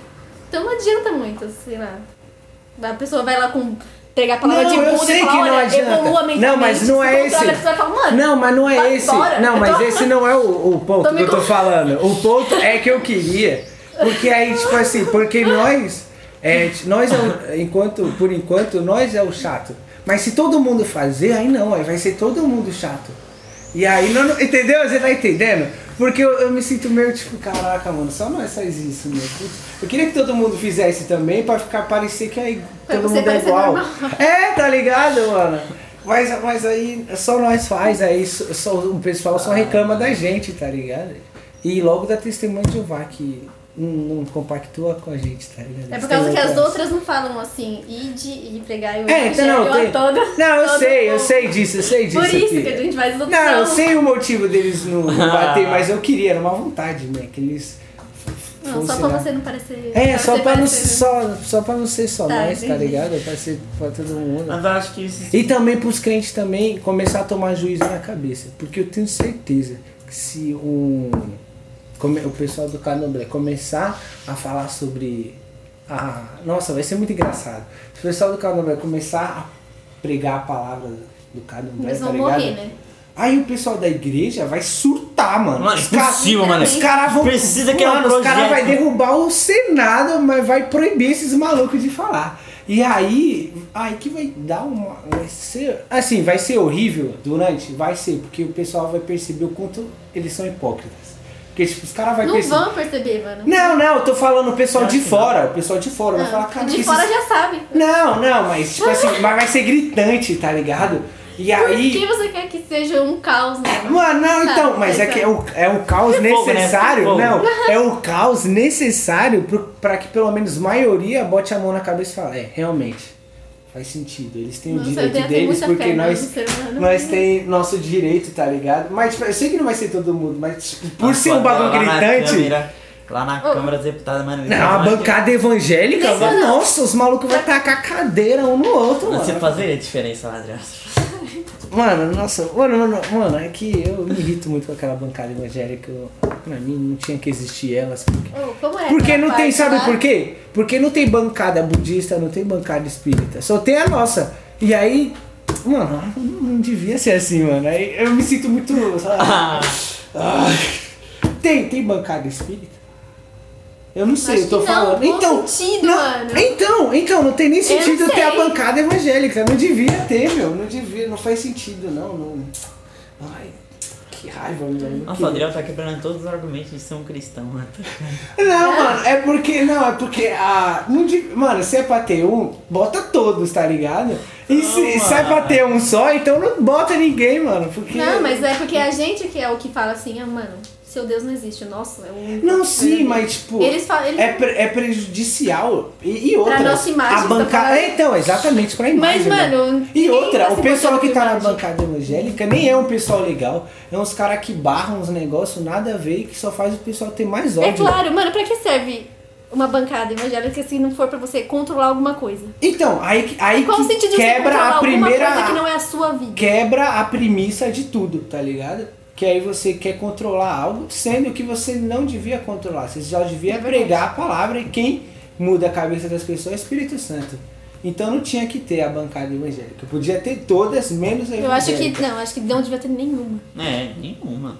S4: Então não adianta muito, sei lá. A pessoa vai lá com. Pregar a palavra
S1: Não,
S4: de
S1: eu
S4: Buda e falar,
S1: que não
S4: olha,
S1: adianta.
S4: evolua
S1: Não,
S4: mentalmente.
S1: mas não é
S4: se
S1: esse. Não, mas não é esse.
S4: embora.
S1: Não, mas esse não é o, o ponto que eu tô falando. O ponto é que eu queria. Porque aí, tipo assim, porque nós. É, nós é o, enquanto, por enquanto, nós é o chato. Mas se todo mundo fazer, aí não, aí vai ser todo mundo chato. E aí, não, não- entendeu? Você tá entendendo? Porque eu, eu me sinto meio tipo, caraca, mano, só nós faz isso, meu. Eu queria que todo mundo fizesse também pra ficar parecer que aí
S4: Pra
S1: todo mundo é igual.
S4: normal.
S1: É, tá ligado, mano? Mas, mas aí só nós faz, aí só, o pessoal só reclama da gente, tá ligado? E logo dá testemunho de Jeová que não, não compactua com a gente, tá ligado?
S4: É por causa que as
S1: outras-
S4: não falam assim, ide e pregar o
S1: É, então não,
S4: evangelho
S1: tem...
S4: a toda.
S1: não, eu sei, eu sei disso, eu sei disso.
S4: Por isso
S1: aqui.
S4: que a gente faz as
S1: Não, eu sei o motivo deles não não bater, mas eu queria, era uma vontade, né? Que eles.
S4: Não, só pra você não parecer.
S1: É, só pra, não,
S4: parecer-
S1: só, só pra não ser só
S4: Tá,
S1: nós, tá ligado? Pra ser pra todo mundo.
S3: Mas eu acho que isso...
S1: E também pros crentes também começar a tomar juízo na cabeça. Porque eu tenho certeza que se um, come- o pessoal do candomblé começar a falar sobre. A, nossa, vai ser muito engraçado. Se o pessoal do candomblé começar a pregar a palavra do candomblé,
S4: Eles
S1: tá
S4: vão
S1: ligado?
S4: morrer, né?
S1: Aí o pessoal da igreja vai surtar, mano.
S3: Mano,
S1: Os cara-
S3: impossível, mano.
S1: Os caras vão.
S3: Precisa um
S1: mano, os caras vão derrubar o Senado, mas vai proibir esses malucos de falar. E aí, aí que vai dar uma. Vai ser. Assim, vai ser horrível durante? Vai ser, porque o pessoal vai perceber o quanto eles são hipócritas. Porque, tipo, os caras vão
S4: Não
S1: perceber.
S4: vão perceber, mano.
S1: Não, não, eu tô falando o pessoal de fora. O pessoal de fora vai
S4: Ah,
S1: falar, cara,
S4: de
S1: esses-
S4: fora já sabe.
S1: Não, não, mas tipo assim, mas vai ser gritante, tá ligado? E
S4: Por
S1: aí.
S4: que você quer que seja um caos, né?
S1: Mano, não, então,
S4: Tá,
S1: mas é
S4: mas
S1: que
S4: é.
S1: é o, é o caos
S3: É fogo, né?
S1: necessário.
S3: Fogo.
S1: Não, é o caos necessário pro, pra que pelo menos maioria bote a mão na cabeça e fale, é, realmente. Faz sentido. Eles têm
S4: Nossa,
S1: o direito deles porque nós, nós tem nosso direito, tá ligado? Mas tipo, eu sei que não vai ser todo mundo, mas tipo, por
S3: Nossa,
S1: ser um bagulho gritante.
S3: câmera, Lá na. Câmara dos Deputados, mano.
S1: Não, a bancada evangélica, mano,
S4: não.
S1: nossa, os malucos vão tacar cadeira um no outro,
S3: Você
S1: mano.
S3: fazer a diferença lá, Adriano.
S1: Mano, nossa, mano, mano, mano, é que eu me irrito muito com aquela bancada evangélica. eu- Pra mim não tinha que existir elas. Porque,
S4: Ô, como é
S1: porque não tem, sabe
S4: lá?
S1: por quê? Porque não tem bancada budista, não tem bancada espírita. Só tem a nossa. E aí, mano, não devia ser assim, mano. Aí eu me sinto muito. sabe? Ai. Tem, tem bancada espírita? Eu não sei, eu tô
S4: não,
S1: falando. então,
S4: sentido,
S1: não,
S4: mano.
S1: então, então, não tem nem sentido ter a bancada evangélica. Não devia ter, meu. Não devia, não faz sentido, não. não. Ai, que raiva, meu. não
S3: Nossa, o. Adriano tá quebrando todos os argumentos de ser um cristão, mano.
S1: Não, mano, é porque. Não, é porque a. Não, de- mano, se é pra ter um, bota todos, tá ligado? E se,
S3: Não,
S1: se é pra
S3: mano.
S1: ter um só, então não bota ninguém, mano. Porque.
S4: Não, mas é porque a gente que é o que fala assim, ah, mano, seu Deus não existe, o nosso é único.
S1: Não, sim, mas tipo.
S4: Eles falam. Eles...
S1: É, pre- é prejudicial. E, e outra.
S4: nossa imagem,
S1: a bancada.
S4: tá?
S1: É, então, exatamente pra imagem.
S4: Mas,
S1: né?
S4: mano.
S1: E
S4: ninguém
S1: outra, o pessoal que tá na bancada evangélica nem é um pessoal legal. É uns caras que barram uns negócios nada a ver e que só faz o pessoal ter mais ódio.
S4: É claro, mano, pra que serve uma bancada evangélica se não for pra você controlar alguma coisa?
S1: Então, aí, aí
S4: Qual o
S1: que quebra a primeira.
S4: coisa que não é a sua vida?
S1: Quebra a premissa de tudo, tá ligado? Que aí você quer controlar algo, sendo que você não devia controlar. Você já devia
S4: É
S1: pregar a palavra e quem muda a cabeça das pessoas é o Espírito Santo. Então não tinha que ter a bancada evangélica. Podia ter todas, menos a
S4: Eu acho que.
S1: evangélica.
S4: Não, acho que não devia ter nenhuma.
S3: É, nenhuma.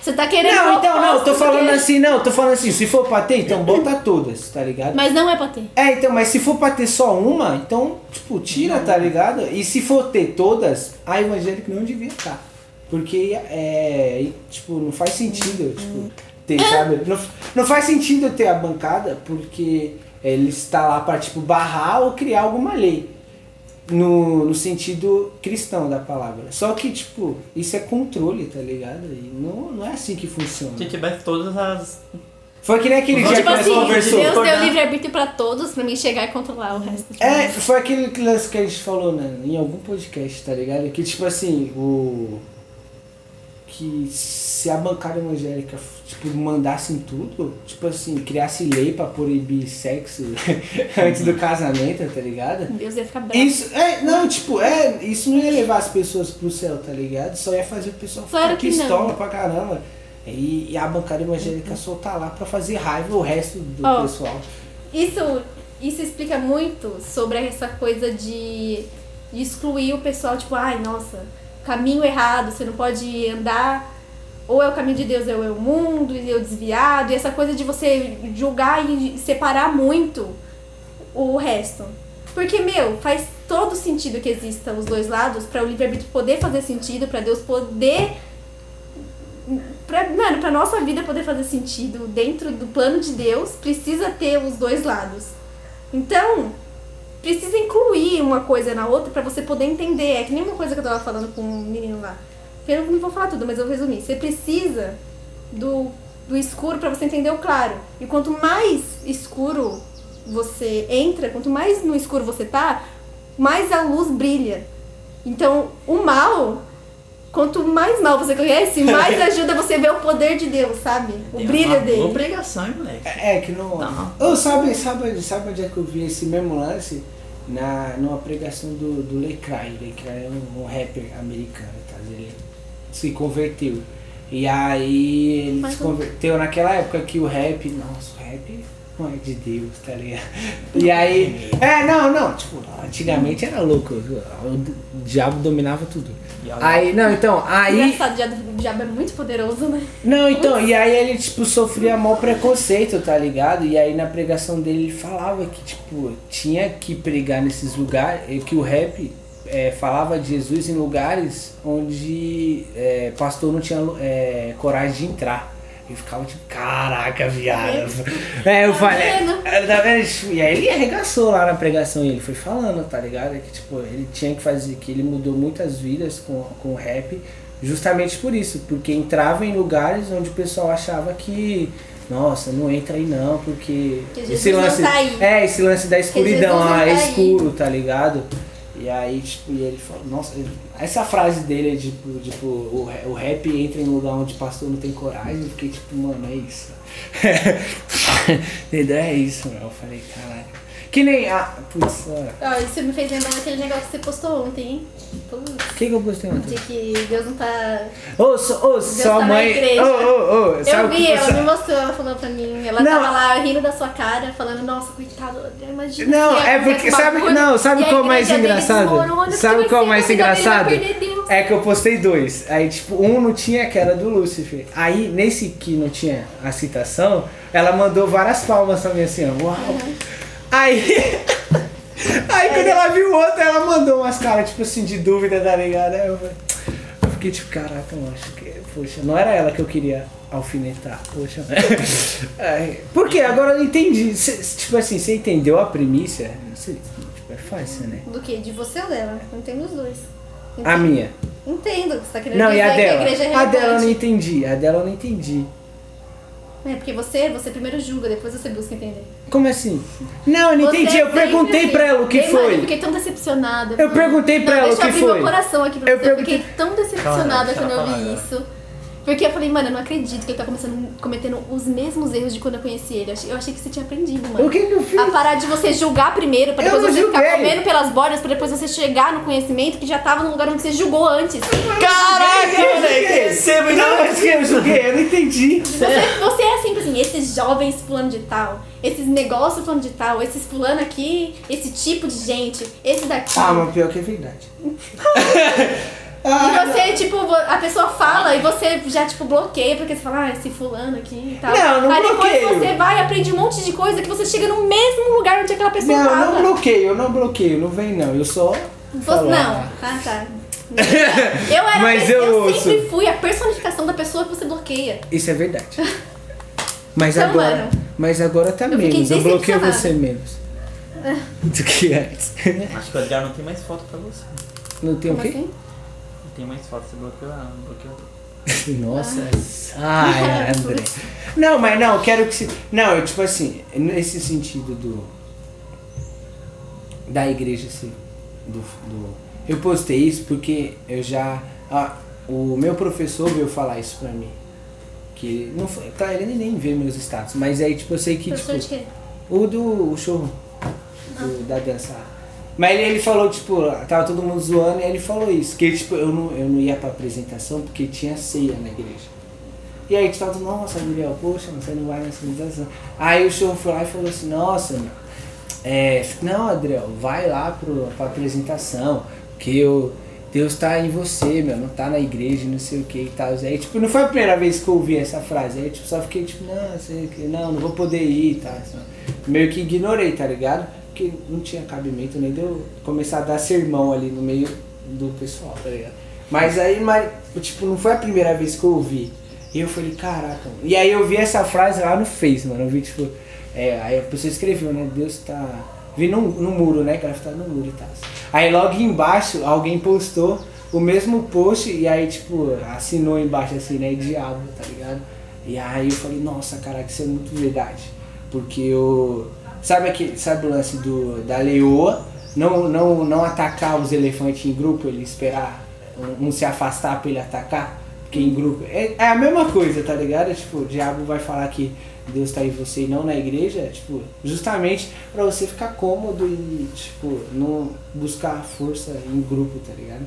S4: Você tá querendo.
S1: Não, então não, tô
S4: do
S1: falando assim, não, tô falando assim, se for pra ter, então bota todas, tá ligado?
S4: Mas não é pra ter.
S1: É, então, mas se for pra ter só uma, então, tipo, tira, tá ligado? E se for ter todas, a evangélica não devia estar. Porque, é, tipo, não faz sentido, tipo, ter, sabe? Não, não faz sentido ter a bancada, porque ele está lá pra, tipo, barrar ou criar alguma lei. No, no sentido cristão da palavra. Só que, tipo, isso é controle, tá ligado? E não, não é assim que funciona.
S3: Se tivesse todas as.
S1: Foi que nem aquele
S3: Tipo
S1: dia
S4: Tipo
S1: que
S4: assim,
S1: conversou.
S4: Deus deu livre-arbítrio pra todos pra mim chegar e controlar o resto.
S1: É, foi aquele lance que a gente falou né, em algum podcast, tá ligado? Que tipo assim, o. Que se a bancada evangélica tipo, mandasse em tudo, tipo assim, criasse lei pra proibir sexo antes do casamento, tá ligado?
S4: Deus ia ficar bravo.
S1: Isso, é, não, tipo, é, isso não ia levar as pessoas pro céu, tá ligado? Só ia fazer o pessoal ficar
S4: Claro não.
S1: pistola pra caramba. E, e a bancada evangélica só tá lá pra fazer raiva o resto do
S4: Ó,
S1: pessoal.
S4: Isso, isso explica muito sobre essa coisa de, de excluir o pessoal, tipo, ai, nossa, caminho errado, você não pode andar, ou é o caminho de Deus, ou é o mundo, e eu desviado, e essa coisa de você julgar e separar muito o resto. Porque, meu, faz todo sentido que existam os dois lados para o livre-arbítrio poder fazer sentido, para Deus poder. Pra, mano, pra nossa vida poder fazer sentido dentro do plano de Deus, precisa ter os dois lados. Então, precisa incluir uma coisa na outra pra você poder entender. É que nem uma coisa que eu tava falando com um menino lá. Eu não vou falar tudo, mas eu vou resumir. Você precisa do, do escuro pra você entender o claro. E quanto mais escuro você entra, quanto mais no escuro você tá, mais a luz brilha. Então, o mal, quanto mais mal você conhece, mais ajuda você a ver o poder de Deus, sabe? O
S3: Tem
S4: brilho
S3: uma
S4: dele.
S3: Boa pregação, hein, moleque.
S1: É, que não.
S3: Não.
S1: Ô, sabe, sabe, sabe onde é que eu vi esse mesmo lance? Na, numa pregação do, do Lecrae. Lecrae é um, um rapper americano, tá? Ele se converteu. E aí ele
S4: Mas
S1: se converteu naquela época que o rap. Nossa, o rap não é de Deus, tá ligado? E aí. É, não, não, tipo, antigamente era louco. O diabo dominava tudo. Aí, não, então, aí.
S4: Engraçado, o diabo- é muito poderoso, né?
S1: Não, então, e aí ele, tipo, sofria mal preconceito, tá ligado? E aí na pregação dele ele falava que, tipo, tinha que pregar nesses lugares, e que o rap é, falava de Jesus em lugares onde é, pastor não tinha é, coragem de entrar. E ficava tipo, caraca, viado. É, eu
S4: Tá
S1: falei.
S4: vendo?
S1: Tá vendo? E aí ele arregaçou lá na pregação e ele foi falando, tá ligado? Que tipo, ele tinha que fazer, que ele mudou muitas vidas com, com o rap, justamente por isso, porque entrava em lugares onde o pessoal achava que. Nossa, não entra aí não, porque. Esse
S4: não
S1: lance.
S4: tá.
S1: É, esse lance da escuridão
S4: tá
S1: é
S4: aí.
S1: escuro, tá ligado? E aí, tipo, e ele falou, nossa, essa frase dele é tipo, tipo, o, o rap entra em lugar onde pastor não tem coragem, eu fiquei tipo, mano, é isso. É isso. Eu falei, caralho. Que nem a. Putz.
S4: Ó, isso me fez lembrar daquele negócio que você postou ontem, hein?
S1: O que, que eu postei ontem?
S4: de que Deus não tá.
S1: Ô, so, ô, sua
S4: tá na
S1: mãe.
S4: igreja.
S1: Ô, ô, ô,
S4: Eu
S1: sabe
S4: vi, ela me mostrou, ela falou pra mim. Ela
S1: Não.
S4: tava lá rindo da sua cara, falando, nossa, coitado, imagina.
S1: Não, é porque. Sabe, não, sabe qual é o mais engraçado? Sabe qual é mais engraçado?
S4: Deus.
S1: É que eu postei dois. Aí, tipo, um não tinha que era do Lúcifer. Aí, nesse que não tinha a citação, ela mandou várias palmas pra mim assim, ó. Uau! Aí. Aí quando ela viu o outro, ela mandou umas caras, tipo assim, de dúvida, tá ligado? Aí eu, eu fiquei tipo, caraca, eu acho que. Poxa, não era ela que eu queria alfinetar. Poxa. Aí, por quê? Agora eu entendi. Cê- tipo assim, você entendeu a primícia? Não sei, tipo, é fácil, né?
S4: Do que? De você ou dela? Eu entendo os dois.
S1: A minha.
S4: Entendo o que você tá querendo
S1: Não, e
S4: dizer
S1: a
S4: que a
S1: dela?
S4: igreja é
S1: A dela eu não entendi. A dela eu não entendi.
S4: É, porque você, você primeiro julga, depois você busca entender.
S1: Como assim? Não, eu não
S4: Você
S1: entendi. Eu perguntei pra ela o que
S4: Mano, eu
S1: foi.
S4: fiquei tão decepcionada.
S1: Eu perguntei pra
S4: Não,
S1: ela o
S4: deixa eu
S1: que
S4: abrir
S1: foi.
S4: meu coração aqui pra
S1: Eu
S4: você.
S1: perguntei-
S4: Eu fiquei tão decepcionada quando eu vi isso. Porque eu falei, mano, eu não acredito que ele tá começando, cometendo os mesmos erros de quando eu conheci ele. Eu achei, eu achei que você tinha aprendido, mano.
S1: O que que eu fiz?
S4: A parar de você julgar primeiro, pra depois você ficar
S1: julguei.
S4: comendo pelas bordas, pra depois você chegar no conhecimento que já tava no lugar onde você julgou antes.
S3: Caraca, moleque! Receba
S1: Não, mas que eu julguei, eu não entendi.
S4: Você, você é assim, esses jovens fulano de tal, esses negócios fulano de tal, esses fulano aqui, esse tipo de gente, esse daqui.
S1: Ah, mas pior que é verdade.
S4: E você, tipo, a pessoa fala e você já, tipo, bloqueia, porque você fala, ah, esse fulano aqui e tal.
S1: Não, não
S4: Aí
S1: bloqueio.
S4: depois você vai e aprende um monte de coisa que você chega no mesmo lugar onde aquela pessoa
S1: Não,
S4: tava.
S1: não bloqueio, eu não bloqueio, não vem não. Eu só.
S4: Você- não.
S1: ah,
S4: Ah, tá. Eu era
S1: Mas
S4: eu,
S1: eu
S4: sempre
S1: ouço.
S4: fui a personificação da pessoa que você bloqueia.
S1: Isso é verdade. Mas
S4: Então,
S1: agora.
S4: mano,
S1: mas agora tá
S4: eu
S1: menos. Eu bloqueio você menos. Do que antes.
S3: Acho que o Adriano não tem mais foto pra você.
S1: Não tem o
S4: Como
S1: quê?
S4: assim?
S3: Não tem mais foto, você bloqueou ela, não bloqueou.
S1: Nossa, ai, André. Não, mas não, eu quero que se. Não, eu tipo assim, nesse sentido do. Da igreja, assim. Do, do, eu postei isso porque eu já. ah, o meu professor veio falar isso pra mim. Que não foi. Tá, ele nem vê meus status, mas aí, tipo, eu sei que.
S4: Professor
S1: Tipo,
S4: de quê?
S1: o do o show do- da dança. Mas ele, ele falou, tipo, tava todo mundo zoando e ele falou isso. Que tipo, eu não, eu não ia pra apresentação porque tinha ceia na igreja. E aí tu tava, nossa, Gabriel, poxa, você não vai na apresentação. Aí o show foi lá e falou assim, nossa, meu, é, não, Adriel, vai lá pro, pra apresentação, que eu, Deus tá em você, meu, não tá na igreja, não sei o que e tal. Aí, tipo, não foi a primeira vez que eu ouvi essa frase. Aí, tipo, só fiquei, tipo, não, sei que, não, não vou poder ir e tal. assim. Meio que ignorei, tá ligado? Porque não tinha cabimento nem de eu começar a dar sermão ali no meio do pessoal, tá ligado? Mas aí, tipo, não foi a primeira vez que eu ouvi. E eu falei, caraca. E aí eu vi essa frase lá no Face, mano. Eu vi, tipo, é, aí a pessoa escreveu, né? Deus tá. Vi no, no muro, né? Ela tá no muro e tal. Aí logo embaixo alguém postou o mesmo post e aí, tipo, assinou embaixo assim, né? Diabo, tá ligado? E aí eu falei, nossa, caraca, isso é muito verdade. Porque eu. Sabe aquele. Sabe o lance do, da leoa? Não, não, não atacar os elefantes em grupo, ele esperar um, um se afastar pra ele atacar? Porque em grupo. É, é a mesma coisa, tá ligado? Tipo, o diabo vai falar que Deus tá em você e não na igreja, tipo, justamente pra você ficar cômodo e, tipo, não buscar força em grupo, tá ligado?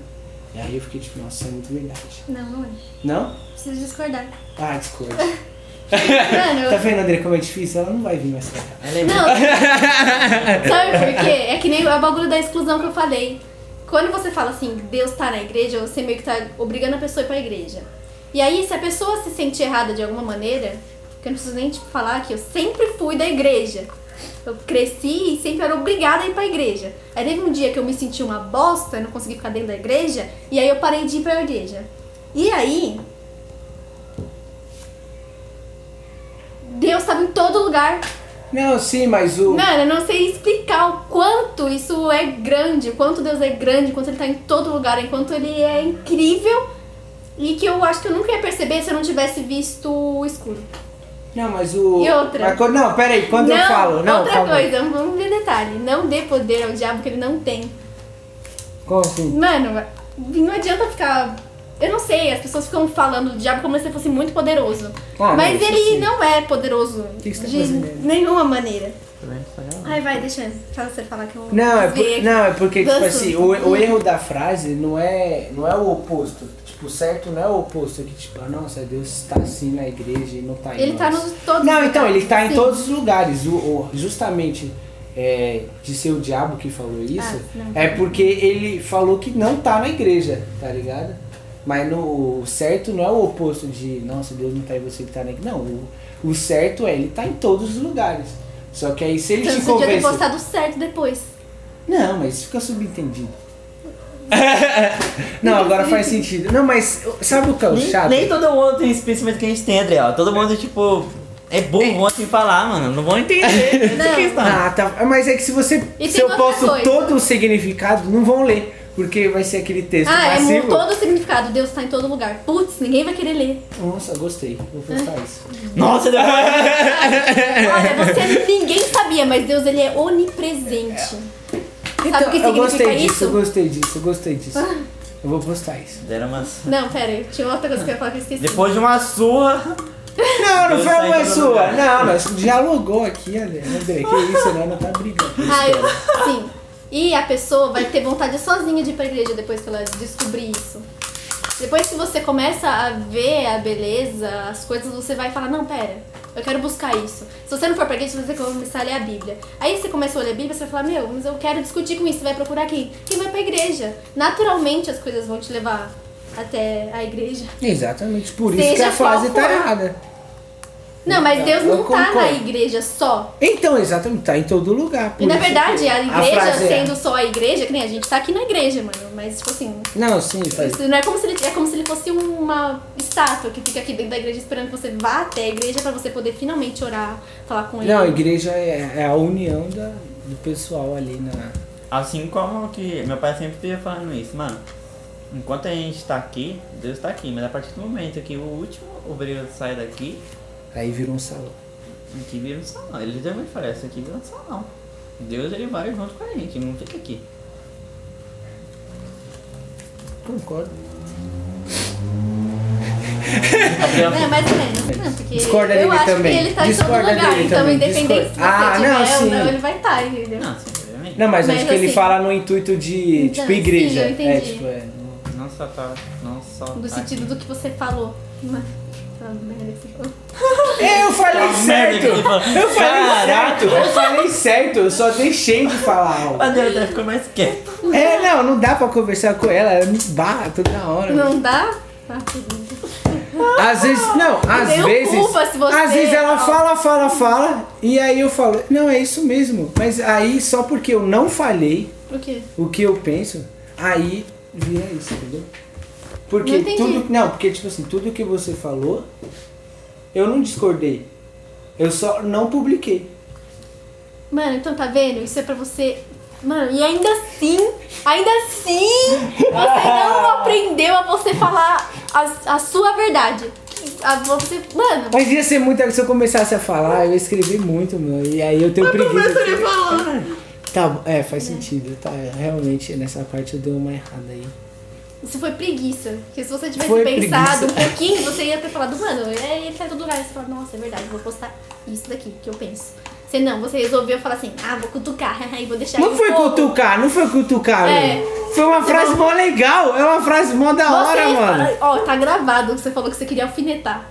S1: E aí eu fiquei tipo, nossa, isso é muito verdade.
S4: Não, não é.
S1: Não?
S4: Preciso discordar.
S1: Ah, discorda.
S4: Mano,
S1: tá vendo, André, como é difícil? Ela não vai vir mais pra cá.
S3: Ela é
S4: Não, sabe por quê? É que nem o bagulho da exclusão que eu falei. Quando você fala assim, Deus tá na igreja, você meio que tá obrigando a pessoa a ir pra igreja. E aí, se a pessoa se sente errada de alguma maneira, que eu não preciso nem tipo, falar que eu sempre fui da igreja. Eu cresci e sempre era obrigada a ir pra igreja. Aí teve um dia que eu me senti uma bosta, eu não consegui ficar dentro da igreja, e aí eu parei de ir pra igreja. E aí. Deus tava em todo lugar.
S1: Não, sim, mas o.
S4: Mano, eu não sei explicar o quanto isso é grande, o quanto Deus é grande, o quanto ele tá em todo lugar, enquanto ele é incrível e que eu acho que eu nunca ia perceber se eu não tivesse visto o escuro.
S1: Não, mas o.
S4: E outra?
S1: Mas não, peraí, quando eu falo. Não,
S4: outra
S1: calma
S4: coisa, vamos ver detalhe. Não dê poder ao diabo que ele não tem.
S1: Como assim?
S4: Mano, não adianta ficar. Eu não sei, as pessoas ficam falando do diabo como se ele fosse muito poderoso.
S1: Ah,
S4: mas
S1: não,
S4: ele
S1: sim.
S4: não é poderoso
S1: que você tá
S4: de nenhuma maneira.
S3: Tá.
S4: Ai, vai, deixa fala você falar que eu
S1: Não, é, por- não, é porque, tipo assim, o, o erro da frase não é, não é o oposto. Tipo, o certo não é o oposto. Que, tipo, ah, nossa, Deus está assim na igreja e não tá em
S4: Ele tá
S1: nós.
S4: nos todos
S1: Não, então, ele tá em todos os lugares. O, o- justamente é, de ser o diabo que falou isso,
S4: Ah,
S1: é porque ele falou que não tá na igreja, tá ligado? Mas no, o certo não é o oposto de, nossa, Deus não tá em você, ele tá na igreja. Não, o, o certo é, ele tá em todos os lugares. Só que aí se ele
S4: Então
S1: te
S4: você podia ter postado certo depois.
S1: Não, mas isso fica subentendido. não, agora faz sentido. Não, mas sabe o que é o
S3: Nem,
S1: chato?
S3: nem todo mundo tem esse pensamento que a gente tem, Adriel. Todo mundo, tipo, é burro assim falar, mano. Não vão entender. É
S4: Não.
S3: questão.
S1: Ah, tá. Mas é que se você.
S4: E
S1: se eu posto
S4: coisa.
S1: todo o significado, não vão ler. Porque vai ser aquele texto
S4: Ah, é
S1: massivo.
S4: mu- todo o significado. Deus tá em todo lugar. Putz, ninguém vai querer ler.
S1: Nossa, gostei. Vou postar isso.
S3: Nossa, depois...
S4: Olha, você ninguém sabia, mas Deus ele é onipresente. Sabe o que
S1: Então, eu gostei disso,
S4: isso?
S1: eu gostei disso, eu gostei disso. Eu vou postar isso.
S3: Deram umas...
S4: Não, pera aí. Tinha outra coisa que eu ia falar que eu esqueci.
S3: Depois de uma surra...
S1: Não, não foi uma sua. Não, nós dialogou aqui, André. André, que isso, não, não tá brigando.
S4: Ah, eu, sim. E a pessoa vai ter vontade sozinha de ir pra igreja depois que ela descobrir isso. Depois que você começa a ver a beleza, as coisas, você vai falar, não, pera, eu quero buscar isso. Se você não for pra igreja, você vai começar a ler a Bíblia. Aí você começa a ler a Bíblia, você vai falar, meu, mas eu quero discutir com isso. Você vai procurar quem? Quem vai pra igreja. Naturalmente as coisas vão te levar até a igreja.
S1: Exatamente, por isso
S4: Seja
S1: que a frase tá errada.
S4: Não, mas Deus
S1: Eu
S4: não tá na igreja só.
S1: Então, exatamente, tá em todo lugar.
S4: E na verdade, a igreja
S1: frase é-
S4: sendo só a igreja, que nem a gente tá aqui na igreja, mano. Mas, tipo assim,
S1: Não, sim, faz.
S4: Isso não é como se ele é como se ele fosse uma estátua que fica aqui dentro da igreja esperando que você vá até a igreja pra você poder finalmente orar, falar com ele.
S1: Não, a igreja é, é a união da, do pessoal ali na.
S3: Assim como que meu pai sempre ia falando isso, mano. Enquanto a gente tá aqui, Deus tá aqui, mas a partir do momento que o último obreiro sai daqui,
S1: Aí virou um salão.
S3: aqui vira um salão. Ele literalmente fala, essa aqui vira um salão. Deus ele vai junto com a gente, não fica aqui.
S1: Concordo.
S4: É, mais ou menos. Não, porque
S1: Discorda
S4: eu
S1: dele
S4: acho
S1: também.
S4: que ele tá em
S1: Discorda
S4: todo lugar.
S1: dele
S4: Então,
S1: também.
S4: independente se você
S1: Discorda. Ah,
S4: tiver
S1: não,
S4: ou
S1: sim.
S4: não, ele vai estar, entendeu?
S3: Não, sim, obviamente.
S1: Não, mas,
S4: Mas
S1: acho que ele
S4: assim-
S1: fala no intuito de,
S4: Então,
S1: tipo,
S4: sim,
S1: igreja.
S4: eu entendi.
S1: é, tipo, é.
S3: Não só tá. Não só.
S4: No
S3: tá
S4: sentido do que você falou. Mas- Merda que você falou.
S1: Eu falei
S3: Tá
S1: certo! Eu falei certo! Eu falei certo, eu só deixei de falar algo.
S3: A até ficou mais quieto.
S1: É, não, não dá pra conversar com ela, ela me barra toda hora.
S4: Não dá? Ah, tudo bem.
S1: Às vezes, não, às
S4: tenho
S1: vezes.
S4: culpa se você-
S1: Às vezes ela fala, fala, fala, e aí eu falo, não, é isso mesmo. Mas aí só porque eu não falei
S4: O quê?
S1: o que eu penso, aí vira isso, entendeu? Porque
S4: Não
S1: tudo. Não, porque tipo assim, tudo que você falou, eu não discordei. Eu só não publiquei.
S4: Mano, então tá vendo? Isso é pra você. Mano, e ainda assim, ainda assim, você não aprendeu a você falar a, a sua verdade. A você. Mano,
S1: Mas ia ser muito. Se eu começasse a falar, eu ia escrever muito, meu. E aí eu tenho preguiça. de- Tá, bom, é, faz sentido. Tá, é, realmente nessa parte eu dei uma errada aí.
S4: Isso foi preguiça. Porque se você tivesse
S1: Foi
S4: pensado
S1: preguiça.
S4: um pouquinho, você ia ter falado, mano, é, ele tá todo lugar. Você fala, nossa, é verdade, vou postar isso daqui que eu penso. Você não, você resolveu falar assim, ah, vou cutucar, e vou deixar aí
S1: Não foi
S4: fogo.
S1: cutucar, não foi cutucar,
S4: É.
S1: Foi uma frase mó legal, é uma frase mó da hora,
S4: Você
S1: mano.
S4: fala- Ó, tá gravado que você falou que você queria alfinetar.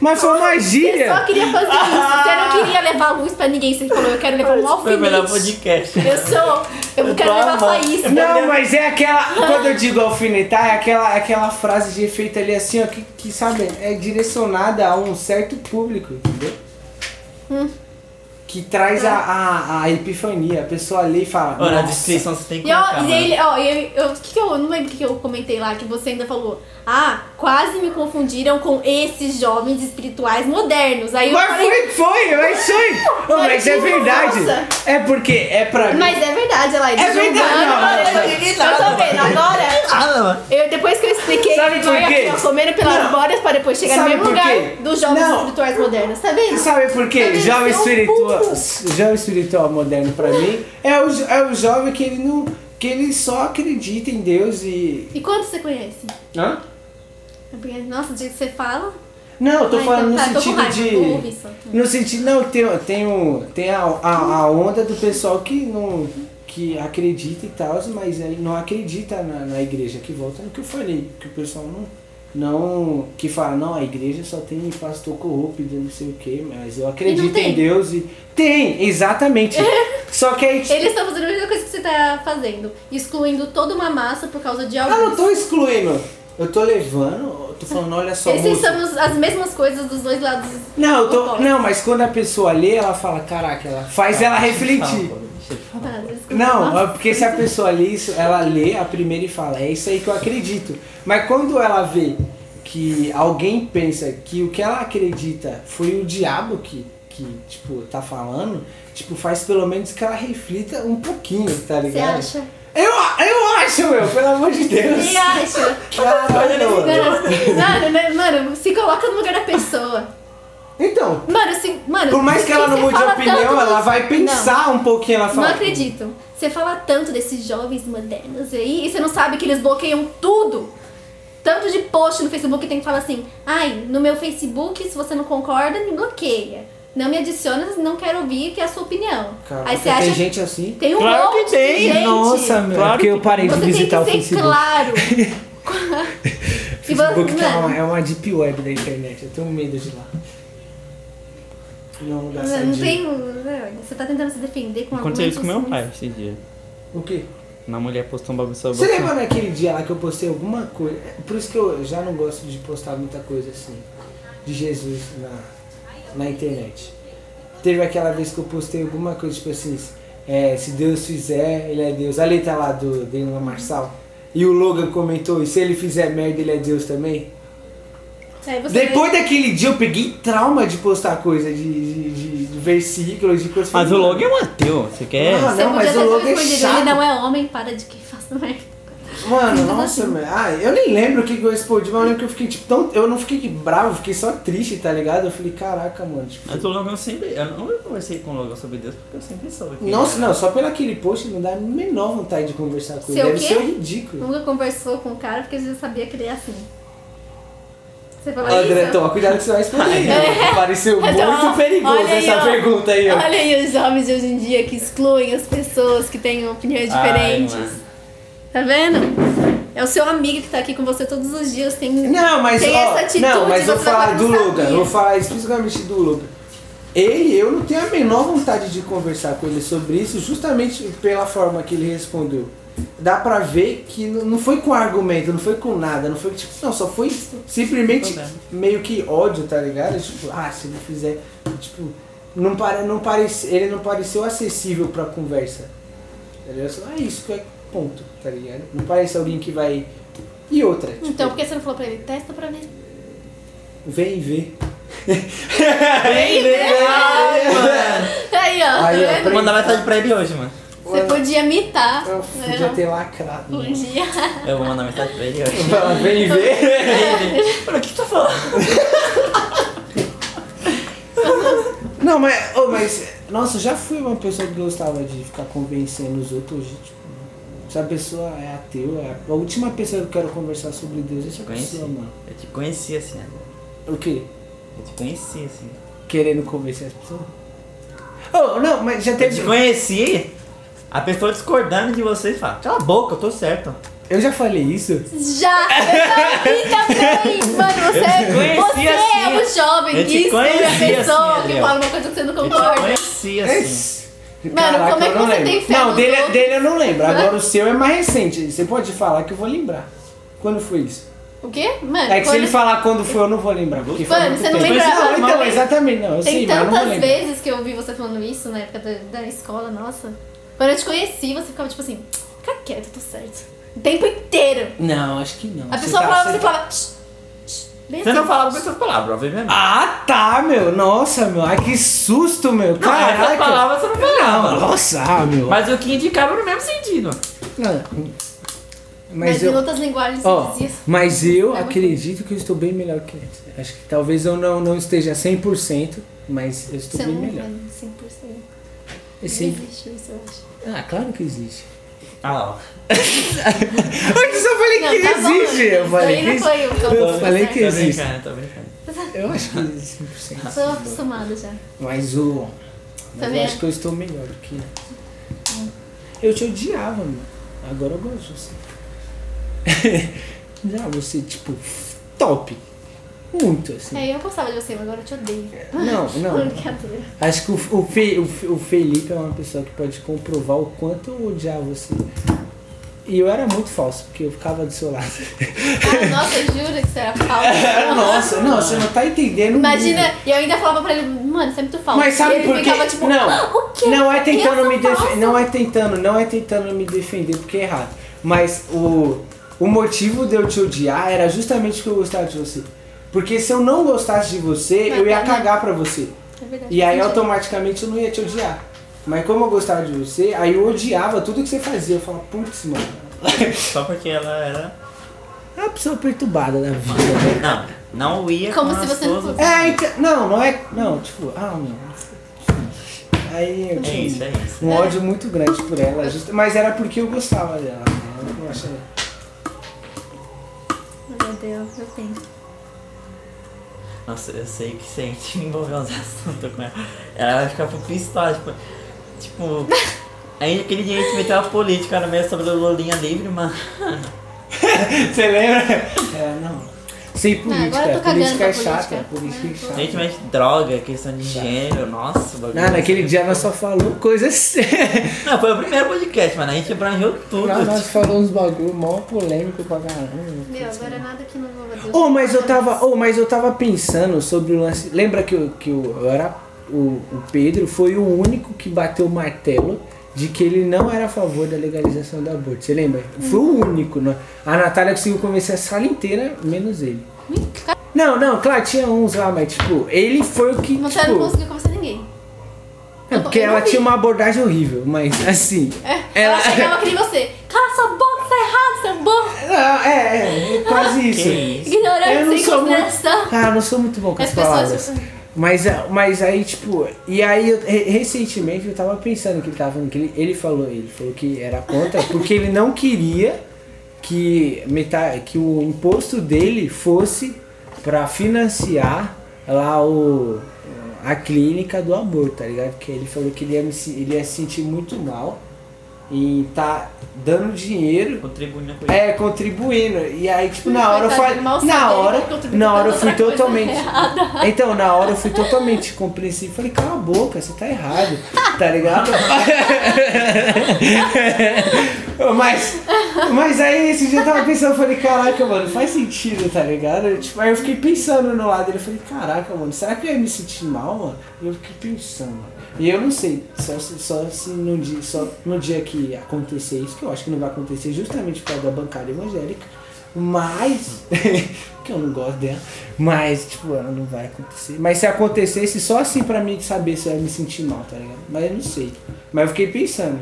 S1: Mas foi uma
S4: Você
S1: gíria.
S4: só queria fazer isso. Você não queria levar luz pra ninguém. Você falou, eu quero levar um
S3: Foi o melhor
S4: alfinete.
S3: podcast.
S4: Eu sou. Eu
S3: Eu
S4: quero levar
S3: amando.
S4: faísca.
S1: Não, mas é aquela. Quando eu digo alfinetar, é aquela, aquela frase de efeito ali assim, ó, que, que sabe, é direcionada a um certo público, entendeu?
S4: Hum.
S1: Que traz a, a, a epifania. A pessoa lê e fala.
S3: Ó, na descrição você tem que
S4: E, ó, e ele, ó, eu, eu, que que eu, eu não lembro o que, que eu comentei lá, que você ainda falou. Ah, quase me confundiram com esses jovens espirituais modernos. Aí eu
S1: Mas
S4: falei,
S1: foi, foi, mas foi. Ô, mas é verdade.
S4: nossa.
S1: É porque é pra mim.
S4: mas é verdade, ela é
S1: É verdade, não,
S4: eu, eu tô vendo, agora. Eu, depois que eu expliquei,
S1: Sabe por
S4: foi
S1: quê?
S4: comendo pelas
S1: Não.
S4: bordas pra depois chegar
S1: Sabe
S4: no mesmo
S1: por quê?
S4: lugar dos jovens
S1: Não.
S4: espirituais modernos, tá vendo?
S1: Sabe por quê?
S4: Também
S1: Jovem
S4: seu
S1: espiritual, jovem espiritual moderno pra mim é o, é o jovem que ele não. que ele só acredita em Deus e.
S4: E quantos você conhece?
S1: Hã?
S4: É Nossa, do jeito que você fala.
S1: Não, eu tô
S4: Ah,
S1: falando
S4: então
S1: no
S4: tá,
S1: sentido
S4: raiva,
S1: de. No sentido. Não, tem, tem, o, tem a, a, a onda do pessoal que não. Que acredita e tal, mas aí não acredita na, na igreja, que volta no que eu falei, que o pessoal não. Não. Que fala, não, a igreja só tem pastor corrupto, não sei o que, mas eu acredito em Deus e. Tem, exatamente. Só que aí.
S4: Eles estão fazendo a mesma coisa que você tá fazendo. Excluindo toda uma massa por causa de
S1: Eu não
S4: alguns.
S1: tô excluindo. Eu tô levando, eu tô falando, olha só.
S4: Esses são as mesmas coisas dos dois lados.
S1: Não, eu tô, não, mas quando a pessoa lê, ela fala, caraca, ela faz ela refletir.
S3: Fala,
S4: Ah.
S1: Não, é porque se a pessoa lê isso, ela lê a primeira e fala, é isso aí que eu acredito. Mas quando ela vê que alguém pensa que o que ela acredita foi o diabo que, que tipo, tá falando, tipo, faz pelo menos que ela reflita um pouquinho, tá
S4: Você
S1: ligado?
S4: acha?
S1: Eu, eu acha, meu? Pelo amor de Deus.
S4: Quem acha?
S1: Caralho. Mano,
S4: mano, mano, se coloca no lugar da pessoa.
S1: Então,
S4: Mano, assim, mano.
S1: por mais que ela não mude de opinião,
S4: tanto
S1: ela vai pensar um pouquinho, ela
S4: Não,
S1: fala.
S4: não acredito. Você fala tanto desses jovens modernos aí e você não sabe que eles bloqueiam tudo. Tanto de post no Facebook que tem que falar assim: ai, no meu Facebook, se você não concorda, me bloqueia. Não me adiciona, não quero ouvir, que é a sua opinião.
S1: Caraca,
S4: aí você acha.
S1: tem gente assim?
S4: Tem um
S3: Claro que
S4: monte
S3: tem.
S4: de gente.
S1: Nossa, meu.
S3: Claro
S1: é porque eu
S3: que-
S1: parei de
S4: Você tem
S1: visitar o
S4: que ser
S1: Facebook.
S4: claro. Você-
S1: Facebook que é uma, é uma deep web da internet. Eu tenho medo de lá. Não é um lugar
S4: não
S1: sadio.
S4: tem. Você tá tentando se defender com
S3: Aconteceu isso com meu
S4: argumentos
S3: pai esse dia.
S1: O quê?
S3: Uma mulher postou um bagulho sobre
S1: Você
S3: você.
S1: lembra naquele dia lá que eu postei alguma coisa? É Por isso que eu já não gosto de postar muita coisa assim, de Jesus na, na internet. Teve aquela vez que eu postei alguma coisa, tipo assim, é, se Deus fizer, ele é Deus. A letra lá do Daniel Marçal. E o Logan comentou, e se ele fizer merda, ele é Deus também? Depois daquele dia eu peguei trauma de postar coisa de, de, de, de versículos, de coisas.
S3: Mas o Logan é um ateu. Você quer?
S1: Ah,
S4: Você
S1: não, mas o logo é chato.
S4: ele não é homem, para de que faça merda.
S1: Mano, nossa,
S4: assim.
S1: mano. Ah, eu nem lembro o que eu respondi, mas eu lembro que eu fiquei tipo tão. Eu não fiquei bravo, eu fiquei só triste, tá ligado? Eu falei, caraca, mano. Tipo,
S3: Mas o Logan eu sempre. Eu não conversei com o Logan sobre Deus porque eu sempre soube. que
S1: nossa,
S3: ele
S1: não, só pelo aquele post não dá a menor vontade de conversar com ele. Deve
S4: quê?
S1: ser ridículo.
S4: Nunca conversou com o cara porque você sabia que ele é assim. Você falou
S1: André,
S4: isso?
S1: toma cuidado que você vai responder. né? Pareceu muito
S4: Então,
S1: perigoso
S4: olha aí,
S1: essa
S4: ó.
S1: pergunta aí, ó.
S4: Olha aí os jovens de hoje em dia que excluem as pessoas que têm opiniões
S3: Ai,
S4: diferentes.
S3: mano.
S4: tá vendo? É o seu amigo que tá aqui com você todos os dias. Tem,
S1: Não, mas
S4: tem
S1: ó,
S4: essa atitude.
S1: não, mas vou falar do eu vou falar especificamente do Logan. Ele, eu não tenho a menor vontade de conversar com ele sobre isso, justamente pela forma que ele respondeu. Dá pra ver que não foi com argumento, não foi com nada, não foi tipo, não, só foi simplesmente meio que ódio, tá ligado? Tipo, ah, se ele fizer, tipo, não pare, não parece, ele não pareceu acessível pra conversa. Tá ligado? Só, é isso que é ponto, tá ligado? Não parece alguém que vai e outra, tipo,
S4: Então, por que você não falou pra ele? Testa pra ver.
S1: Vem ver.
S3: Vem, vem, mano.
S4: Aí, ó.
S1: Aí, ó,
S4: tá
S3: mandar mensagem pra ele hoje, mano.
S4: Você podia imitar.
S1: Eu
S4: né?
S1: podia ter lacrado.
S4: Um
S1: né?
S4: dia.
S3: Eu vou mandar mensagem pra ele hoje.
S1: Fala, Vem ver.
S3: Mano, o que tu tá falando?
S1: Não, mas, ô, mas, nossa, eu já fui uma pessoa que gostava de ficar convencendo os outros. Hoje, tipo, se a pessoa é ateu, é a última pessoa que eu quero conversar sobre Deus é essa
S3: Conheci.
S1: pessoa, mano.
S3: Eu te conheci assim, agora.
S1: O quê?
S3: Eu te conheci assim.
S1: Querendo convencer as pessoas? Oh, não, mas já
S3: Eu te
S1: teve.
S3: conheci, a pessoa discordando de você e fala, cala a boca, eu tô certo.
S1: Eu já falei isso.
S4: Já! Eu também! Mano, você,
S3: Eu
S4: você
S3: assim,
S4: é o jovem
S3: eu
S4: que exclui a pessoa
S3: assim,
S4: que fala uma coisa que você não
S3: Eu
S4: concorda.
S3: conheci assim.
S4: Mano, como é
S1: eu
S4: que você
S1: lembro.
S4: tem fé
S1: Não, dele,
S4: outros?
S1: dele eu não lembro. Agora o seu é mais recente. Você pode falar que eu vou lembrar. Quando foi isso?
S4: O quê? Mano,
S1: É que se ele falar quando foi, eu não vou lembrar. Porque
S4: Mano, você não
S1: tempo.
S4: lembra-
S1: Não, então, exatamente, não. Eu
S4: Tem
S1: sei, mas eu não vou
S4: tantas vezes que eu ouvi você falando isso na época da, da escola, nossa. Quando eu te conheci, você ficava tipo assim, fica quieto, eu tô certo. O tempo inteiro.
S1: Não, acho que não.
S4: A pessoa
S1: tá-
S4: falava,
S1: você
S4: você falava. "Shh, shh", bem
S3: Você
S4: assim.
S3: não falava com essas palavras, obviamente.
S1: Ah, tá, meu. Nossa, meu. Ai, que susto, meu.
S3: Não, essas
S1: Caraca.
S3: palavras você não falava.
S1: Não, nossa, ah, meu.
S3: Mas o que indicava no mesmo sentido.
S1: Não.
S4: Mas,
S1: Mas
S4: em
S1: eu...
S4: outras linguagens
S1: Ó,
S4: você dizia.
S1: mas eu
S4: É muito
S1: acredito que eu estou bem melhor que antes. Acho que talvez eu não, não esteja 100%, mas eu estou
S4: Você
S1: bem
S4: não
S1: melhor.
S4: é 100%.
S1: Esse...
S4: Não existe isso, eu acho.
S1: Ah, claro que existe.
S3: Ah lá, ó.
S1: Antes eu falei
S4: Não,
S1: que
S4: tá bom,
S1: existe. Eu
S4: isso
S1: falei que
S4: que eu
S1: Eu
S4: tô
S1: falei
S4: certo.
S1: que
S3: Tô
S1: existe.
S3: brincando, tô brincando.
S1: Eu acho que existe 100%.
S4: Tô acostumada já.
S1: Mas o. Mas eu
S4: é.
S1: acho que eu estou melhor do que. Eu te odiava, mano. Agora eu gosto de você. Já você, tipo, top. Muito, assim.
S4: É, eu gostava de você, mas agora eu te odeio.
S1: Não, não.
S4: Brincadeira.
S1: Acho que o, o, Fe, o, o Felipe é uma pessoa que pode comprovar o quanto eu odiava você. E eu era muito falso, porque eu ficava do seu lado.
S4: Ah, nossa, jura que você era falso?
S1: Nossa, não, você não tá entendendo. o
S4: Imagina, e eu ainda falava pra ele, mano, você é muito falso.
S1: Mas sabe por quê?
S4: tipo,
S1: não,
S4: "Ah, o quê?
S1: não é tentando me defender,
S4: falso?"
S1: não é tentando, não é tentando me defender porque é errado. Mas o, o motivo de eu te odiar era justamente que eu gostava de você. Porque se eu não gostasse de você,
S4: Não,
S1: eu ia cagar pra você.
S4: É verdade,
S1: E aí automaticamente eu não ia te odiar. Mas como eu gostava de você, aí eu odiava tudo que você fazia. Eu falava, putz, mano,
S3: Só porque ela era.
S1: É uma pessoa perturbada da vida, né?
S3: Não, não ia
S4: Como
S3: com
S4: se você não fosse.
S1: É, então, não, não é. Não, tipo, ah, não. Aí eu
S3: É
S1: tinha
S3: isso, é isso.
S1: um ódio muito grande por ela, justa- mas era porque eu gostava dela. Né? Eu não achei-
S4: Meu Deus, eu tenho.
S3: Nossa, eu sei que se a gente envolver uns assuntos com ela, ela vai ficar pistola, tipo. Tipo. Aí aquele dia a gente meteu a política no meio sobre o Lulinha livre, mano.
S1: Você lembra? É, não. Sem política,
S4: agora eu tô cagando
S1: política é chata,
S4: política.
S1: política é
S3: A
S1: chata.
S3: gente mete droga, questão de gênero, nossa, o bagulho.
S1: Não, naquele dia nós só falou coisas sérias.
S3: Não, foi o primeiro podcast, mano. A gente abrangeu tudo.
S1: Não, nós falamos uns bagulho mó polêmico pra caramba.
S4: Meu, agora nada que não vou.
S1: Oh, mas eu tava, oh, mas eu tava pensando sobre o lance. Lembra que, eu, que eu, eu era o, o Pedro foi o único que bateu o martelo de que ele não era a favor da legalização do aborto. Você lembra? Foi o único, né? A Natália conseguiu convencer a sala inteira, menos ele. Não, não, claro, tinha uns lá, mas tipo, ele foi o que.
S4: Você
S1: tipo,
S4: não conseguiu conversar ninguém.
S1: é porque ela
S4: vi.
S1: tinha uma abordagem horrível, mas assim.
S4: É,
S1: Ela-
S4: ela chegava que nem você. Cala sua boca, tá errado, seu burro.
S1: Não, é, é, é quase isso.
S4: Ignorante, sem
S1: muito.
S4: consideração.
S1: Ah, não sou muito bom com as,
S4: As pessoas.
S1: Mas, é, mas aí, tipo, e aí eu- re- recentemente eu tava pensando que ele tava falando, que ele, ele falou, ele falou que era contra, porque ele não queria que, metade, que o imposto dele fosse pra financiar lá o, a clínica do aborto, tá ligado? Porque ele falou que ele ia, me ele ia se sentir muito mal em tá dando dinheiro
S3: Contribuindo com
S1: é, contribuindo. E aí, tipo, na hora eu falei. Na hora, na hora eu fui totalmente.
S4: errada.
S1: Então, na hora eu fui totalmente compreensivo. Falei, cala a boca, você tá errado. Tá ligado? mas, mas aí esse dia eu tava pensando, eu falei, caraca, mano, faz sentido, tá ligado? Tipo, aí eu fiquei pensando no lado dele, eu falei, caraca, mano, será que eu ia me sentir mal, mano? E eu fiquei pensando, mano. E eu não sei, só, se- só se no dia, só no dia que acontecer isso, que eu acho que não vai acontecer justamente por causa da bancada evangélica, mas. que eu não gosto dela. Mas, tipo, ela não vai acontecer. Mas se acontecesse, só assim pra mim saber se eu ia me sentir mal, tá ligado? Mas eu não sei. Mas eu fiquei pensando.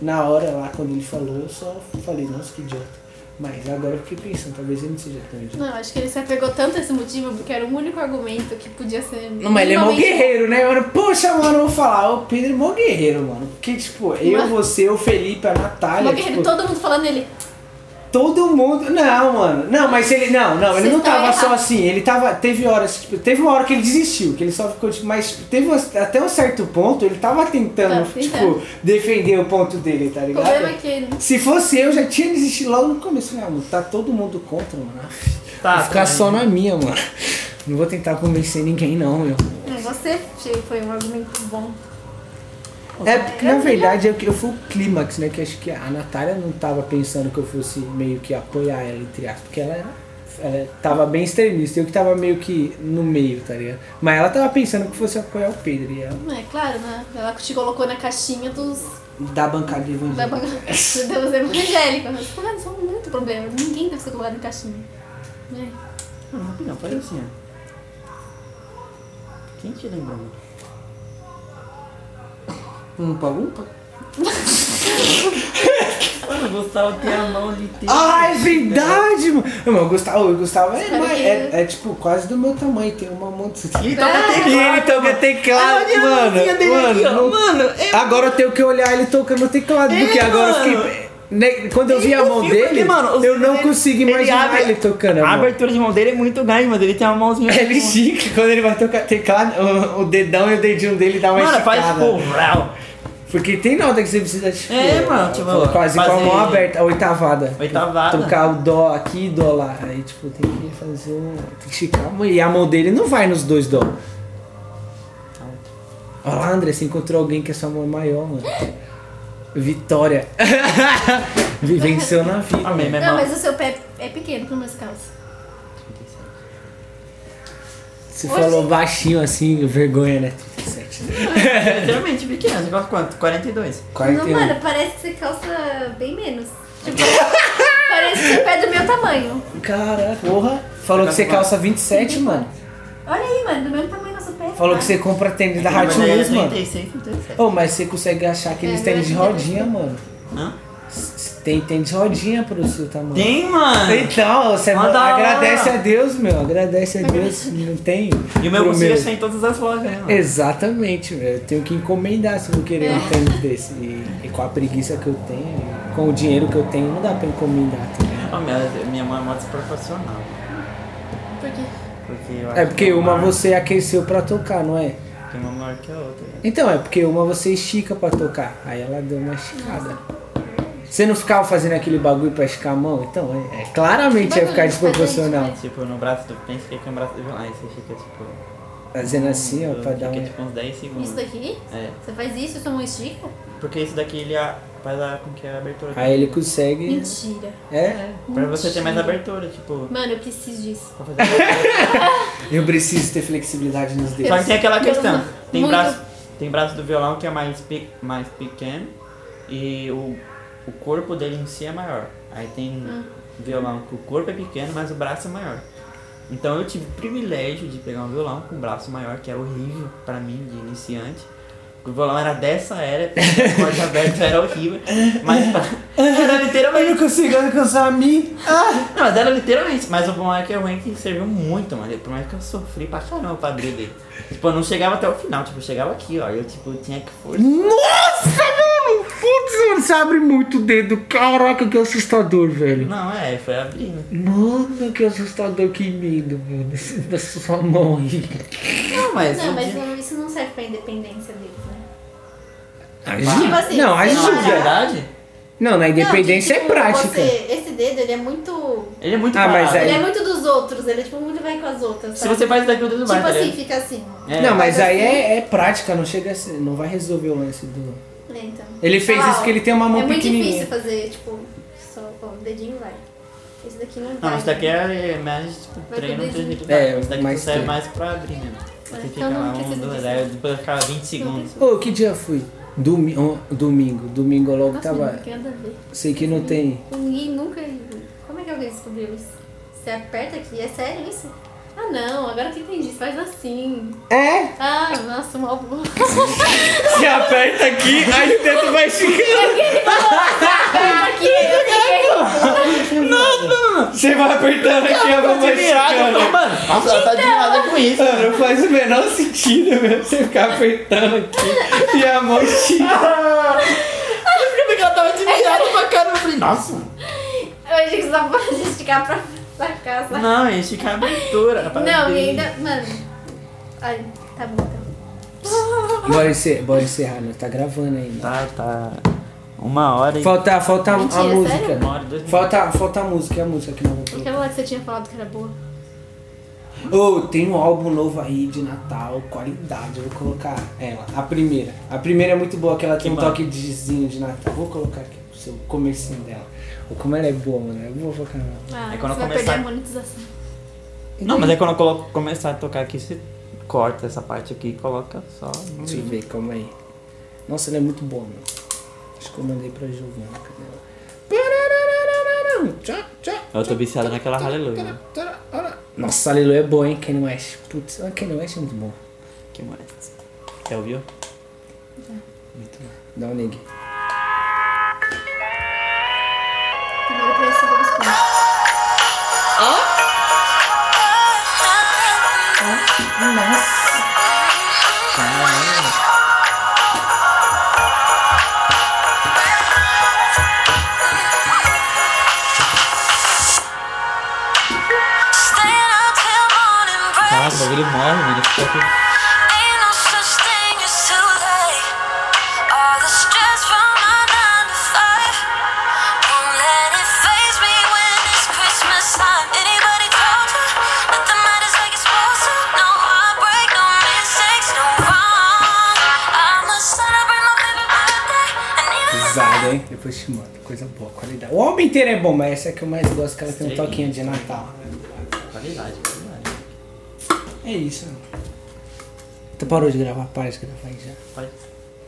S1: Na hora lá, quando ele falou, eu só falei, nossa, que idiota. Mas agora eu fiquei pensando, talvez ele não seja tão idiota.
S4: Não, acho que ele se apegou tanto a esse motivo porque era o único argumento que podia ser.
S1: Não, mas ele é mó guerreiro, né, mano? Poxa, mano, eu vou falar, o Pedro é mó guerreiro, mano. Porque, tipo, eu, você, o Felipe, a Natália.
S4: Mó guerreiro,
S1: tipo,
S4: todo mundo falando ele.
S1: Todo mundo. Não, mano. Não, mas ele. Não, não, ele
S4: Vocês
S1: não
S4: estão
S1: tava só
S4: errados.
S1: assim. Ele tava. Teve horas, tipo, teve uma hora que ele desistiu, que ele só ficou, tipo, mas teve até um certo ponto, ele tava tentando,
S4: Tá
S1: tipo, defender o ponto dele, tá
S4: O
S1: ligado?
S4: problema é que.
S1: Se fosse eu, já tinha desistido logo no começo. Ah, mano, tá todo mundo contra, mano.
S3: Tá,
S1: vou ficar
S3: também.
S1: só na minha, mano. Não vou tentar convencer ninguém, não, meu.
S4: É, você foi um argumento bom.
S1: É, porque na verdade eu, eu fui o clímax, né? Que acho que a Natália não tava pensando que eu fosse meio que apoiar ela, entre aspas, porque ela. Ela tava bem extremista, eu que tava meio que no meio, tá ligado? Mas ela tava pensando que fosse apoiar o Pedro e ela
S4: É claro, né? Ela te colocou na caixinha dos.
S1: da bancada de
S4: Da
S1: evangelho.
S4: Deus evangélico. Mas, isso é muito problema. Ninguém deve ser colocado em caixinha. É.
S3: Não, rapidão, faz assim, ó. Quem te lembra, mano?
S1: Umpa, umpa.
S3: Mano, o Gustavo tem a mão de ter.
S1: Ah, é verdade, mano. Mas o Gustavo, o Gustavo é, mais- é, é, tipo quase do meu tamanho, tem uma mão de...
S3: E toca
S4: Ah,
S3: teclado.
S1: E ele toca teclado, mano. Mano,
S3: aqui,
S1: não-
S3: Mano, é
S1: Agora eu tenho que olhar ele tocando teclado,
S3: É,
S1: porque agora eu
S3: mano.
S1: fiquei. Né, Quando eu vi a mão dele,
S3: porque, mano,
S1: eu não
S3: ele-
S1: consigo
S3: ele
S1: imaginar
S3: abre-
S1: ele tocando.
S3: A
S1: mano.
S3: abertura de mão dele é muito grande, mano. Ele tem uma mãozinha.
S1: Ele estica, quando ele vai tocar teclado, o, o dedão e o dedinho dele dá uma
S3: Mano, faz
S1: esticada.
S3: tipo. vrau.
S1: Porque tem nota que você precisa, tipo.
S3: É, mano, tipo,
S1: Quase com a mão aberta, a oitavada.
S3: Oitavada.
S1: Tocar o dó aqui e dó lá. Aí, tipo, tem que fazer um. Tem que esticar a mão. E a mão dele não vai nos dois dó. Olha lá, André, você encontrou alguém que é sua mão é maior, mano. Vitória. Venceu na vida.
S3: Amém, meu
S4: Não,
S3: irmão.
S4: mas o seu pé é pequeno para umas calças.
S1: Você
S4: Hoje-
S1: falou baixinho assim, vergonha, né? 37.
S3: É literalmente pequeno. Você gosta quanto? 42.
S4: Não,
S1: 41.
S4: mano, parece que você calça bem menos. Tipo, parece que seu pé é do meu tamanho.
S1: Caraca, porra. Falou que você calça 27, mano.
S4: Olha aí, mano, do mesmo tamanho.
S1: Falou
S4: tá?
S1: que você compra tênis da Hot
S3: é
S1: Wheels, mano.
S3: 36, 37.
S1: Ô, mas você consegue achar aqueles
S4: É,
S1: tênis de rodinha, mano.
S3: Hã?
S1: S- Tem, tem de rodinha pro seu tamanho.
S3: Tem, mano!
S1: Então, você
S3: Manda lá.
S1: agradece a Deus, meu. Agradece a Deus. Não tem.
S3: E o meu
S1: pro
S3: consigo achar em todas as lojas, né, mano?
S1: Exatamente, velho. Eu tenho que encomendar se eu vou querer
S4: É.
S1: um tênis desse. E, e com a preguiça que eu tenho, e com o dinheiro que eu tenho, não dá pra encomendar também.
S3: Ó, minha, minha mãe é moto desproporcional.
S4: Por quê?
S3: Porque eu
S1: É
S3: acho
S1: porque
S3: que
S1: uma
S3: maior-
S1: você aqueceu pra tocar, não é?
S3: Tem uma maior que a outra. né?
S1: Então, é porque uma você estica pra tocar. Aí ela deu uma esticada. Você não ficava fazendo aquele bagulho pra esticar a mão? Então, é, é, claramente ia ficar desproporcional.
S4: mas
S3: Tipo, no braço do pensa que é um braço do violão. Aí você fica tipo.
S1: Fazendo assim, ó, pra
S3: fica,
S1: dar um.
S3: tipo uns 10 segundos.
S4: Isso daqui?
S3: É.
S4: Você faz isso e sua mão estica?
S3: Porque isso daqui ele a- faz a, com que a abertura.
S1: Aí ele consegue.
S4: Mentira.
S1: É?
S3: Pra você ter mais abertura, tipo.
S4: Mano, eu preciso disso.
S3: Pra fazer abertura.
S1: Eu preciso ter flexibilidade nos dedos.
S3: Só que tem aquela questão. Tem
S4: muito-
S3: braço, tem braço do violão que é mais, pe, mais pequeno e o, o corpo dele em si é maior. Aí tem
S4: Hum.
S3: violão que o corpo é pequeno, mas o braço é maior. Então eu tive o privilégio de pegar um violão com braço maior, que era horrível pra mim, de iniciante. O violão era dessa era, a corda aberta era horrível. Mas era literalmente.
S1: consigo alcançar a mim.
S3: Não, mas era literalmente. Mas o bom é que é ruim que serviu muito, mano. Por mais que eu sofri pra caramba pra abrir dele. Tipo, eu não chegava até o final, tipo, eu chegava aqui, ó. Eu, tipo, tinha que forçar.
S1: Nossa, mano! Putz, mano, você abre muito o dedo. Caraca, que assustador, velho.
S3: Não, é, foi abrindo.
S1: Mano, que assustador, que medo, mano. Dessa sua mão aí.
S3: Não, mas.
S4: Não,
S3: o
S4: mas
S3: dia-
S4: não- isso não serve pra independência deles, né?
S1: Ajuda.
S4: Tipo assim,
S1: não,
S3: Não,
S4: lá.
S3: na
S1: ajuda.
S3: verdade,
S1: Não, na independência
S4: Não, que, tipo,
S1: é prática.
S4: Você, esse dedo, ele é muito...
S3: ele é muito
S1: Ah, mas aí-
S4: Ele é muito dos outros, ele é tipo muito vai com as outras,
S3: Se
S4: sabe?
S3: você faz daqui, o dedo vai,
S4: Tipo
S3: tá
S4: assim, fica assim.
S3: É.
S1: Não, mas aí
S4: assim.
S1: é, é prática, não chega a ser, não vai resolver o lance do.
S4: É, então.
S1: Ele fez isso porque ele tem uma mão
S4: É muito
S1: pequenininha.
S4: difícil fazer, tipo, só o dedinho vai. Esse daqui não vai.
S3: Não, isso daqui é mais tipo,
S4: Vai
S3: treino
S4: com o
S3: de
S4: dedinho.
S3: agilidade.
S1: É,
S3: Isso daqui
S1: mais
S3: serve
S1: treino.
S3: mais pra abrir mesmo. Você
S4: Então
S3: fica
S4: não
S3: lá, um, dois, aí depois fica 20 segundos.
S1: Ô, que dia foi? Domi on- domingo. Domingo logo
S4: Nossa,
S1: tava. Sei que não tem.
S4: Ninguém nunca. Como é que alguém descobriu isso? Você aperta aqui, é sério isso? Ah não, agora que eu entendi, você faz assim.
S1: É?
S4: Ah, nossa, mal bom.
S1: Você aperta aqui, aí o dedo vai ficando.
S4: Aqui, eu fiquei.
S1: Você vai apertando aqui, a mão vai ficando.
S3: Mano, nossa, ela tá admirada com isso.
S1: Mano, não faz o menor sentido, meu. Você ficar apertando aqui e a mão estica.
S3: Eu fiquei que ela tava admirada pra caramba. Eu falei, nossa.
S4: Eu achei que você tava falando de esticar pra, pra cá, sabe?
S3: Não, ficar a abertura.
S4: Não, e ainda. Mano. Ai, tá bom, então.
S1: Bora encerrar, bora encerrar, né? Tá gravando ainda.
S3: Tá, tá. Uma hora e.
S1: Falta, falta a- a
S4: Mentira,
S1: música.
S4: sério?
S3: Uma hora dois minutos.
S1: Falta, falta a música, e a música que vamos colocar.
S4: Aquela lá que você tinha falado que era boa.
S1: Ô, tem um álbum novo aí de Natal, qualidade, eu vou colocar ela, a primeira. A primeira é muito boa, que ela tem
S3: Que
S1: um
S3: bom.
S1: toque de de Natal. Vou colocar aqui pro seu comecinho dela. Ou como ela é boa, mano. Eu vou colocar ela.
S4: Ah,
S3: É quando
S4: você vai
S3: começar-
S4: perder a monetização.
S3: Não, mas é quando eu coloco, começar a tocar aqui, você corta essa parte aqui e coloca só no
S1: Deixa eu ver, calma aí. Nossa, ela é muito boa, mano. Acho que eu mandei pra Giovana. Cadê ela?
S3: Eu tô viciado naquela aleluia.
S1: Nossa, aleluia é boa, hein, Kanye West. Putz, o Kanye West é muito bom.
S3: que mais? Quer ouvir?
S1: Dá um nig.
S6: Morning break.
S3: Caraca, o bagulho morre, mano. Fica aqui.
S1: Depois te mando. Coisa boa, qualidade. O álbum inteiro é bom, mas essa é que eu mais gosto, que ela tem um toquinho de Natal.
S3: Qualidade, qualidade.
S1: É isso. Tu parou de gravar? Para de gravar aí já.
S3: Pode.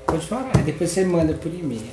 S1: Pode parar, depois você manda por e-mail.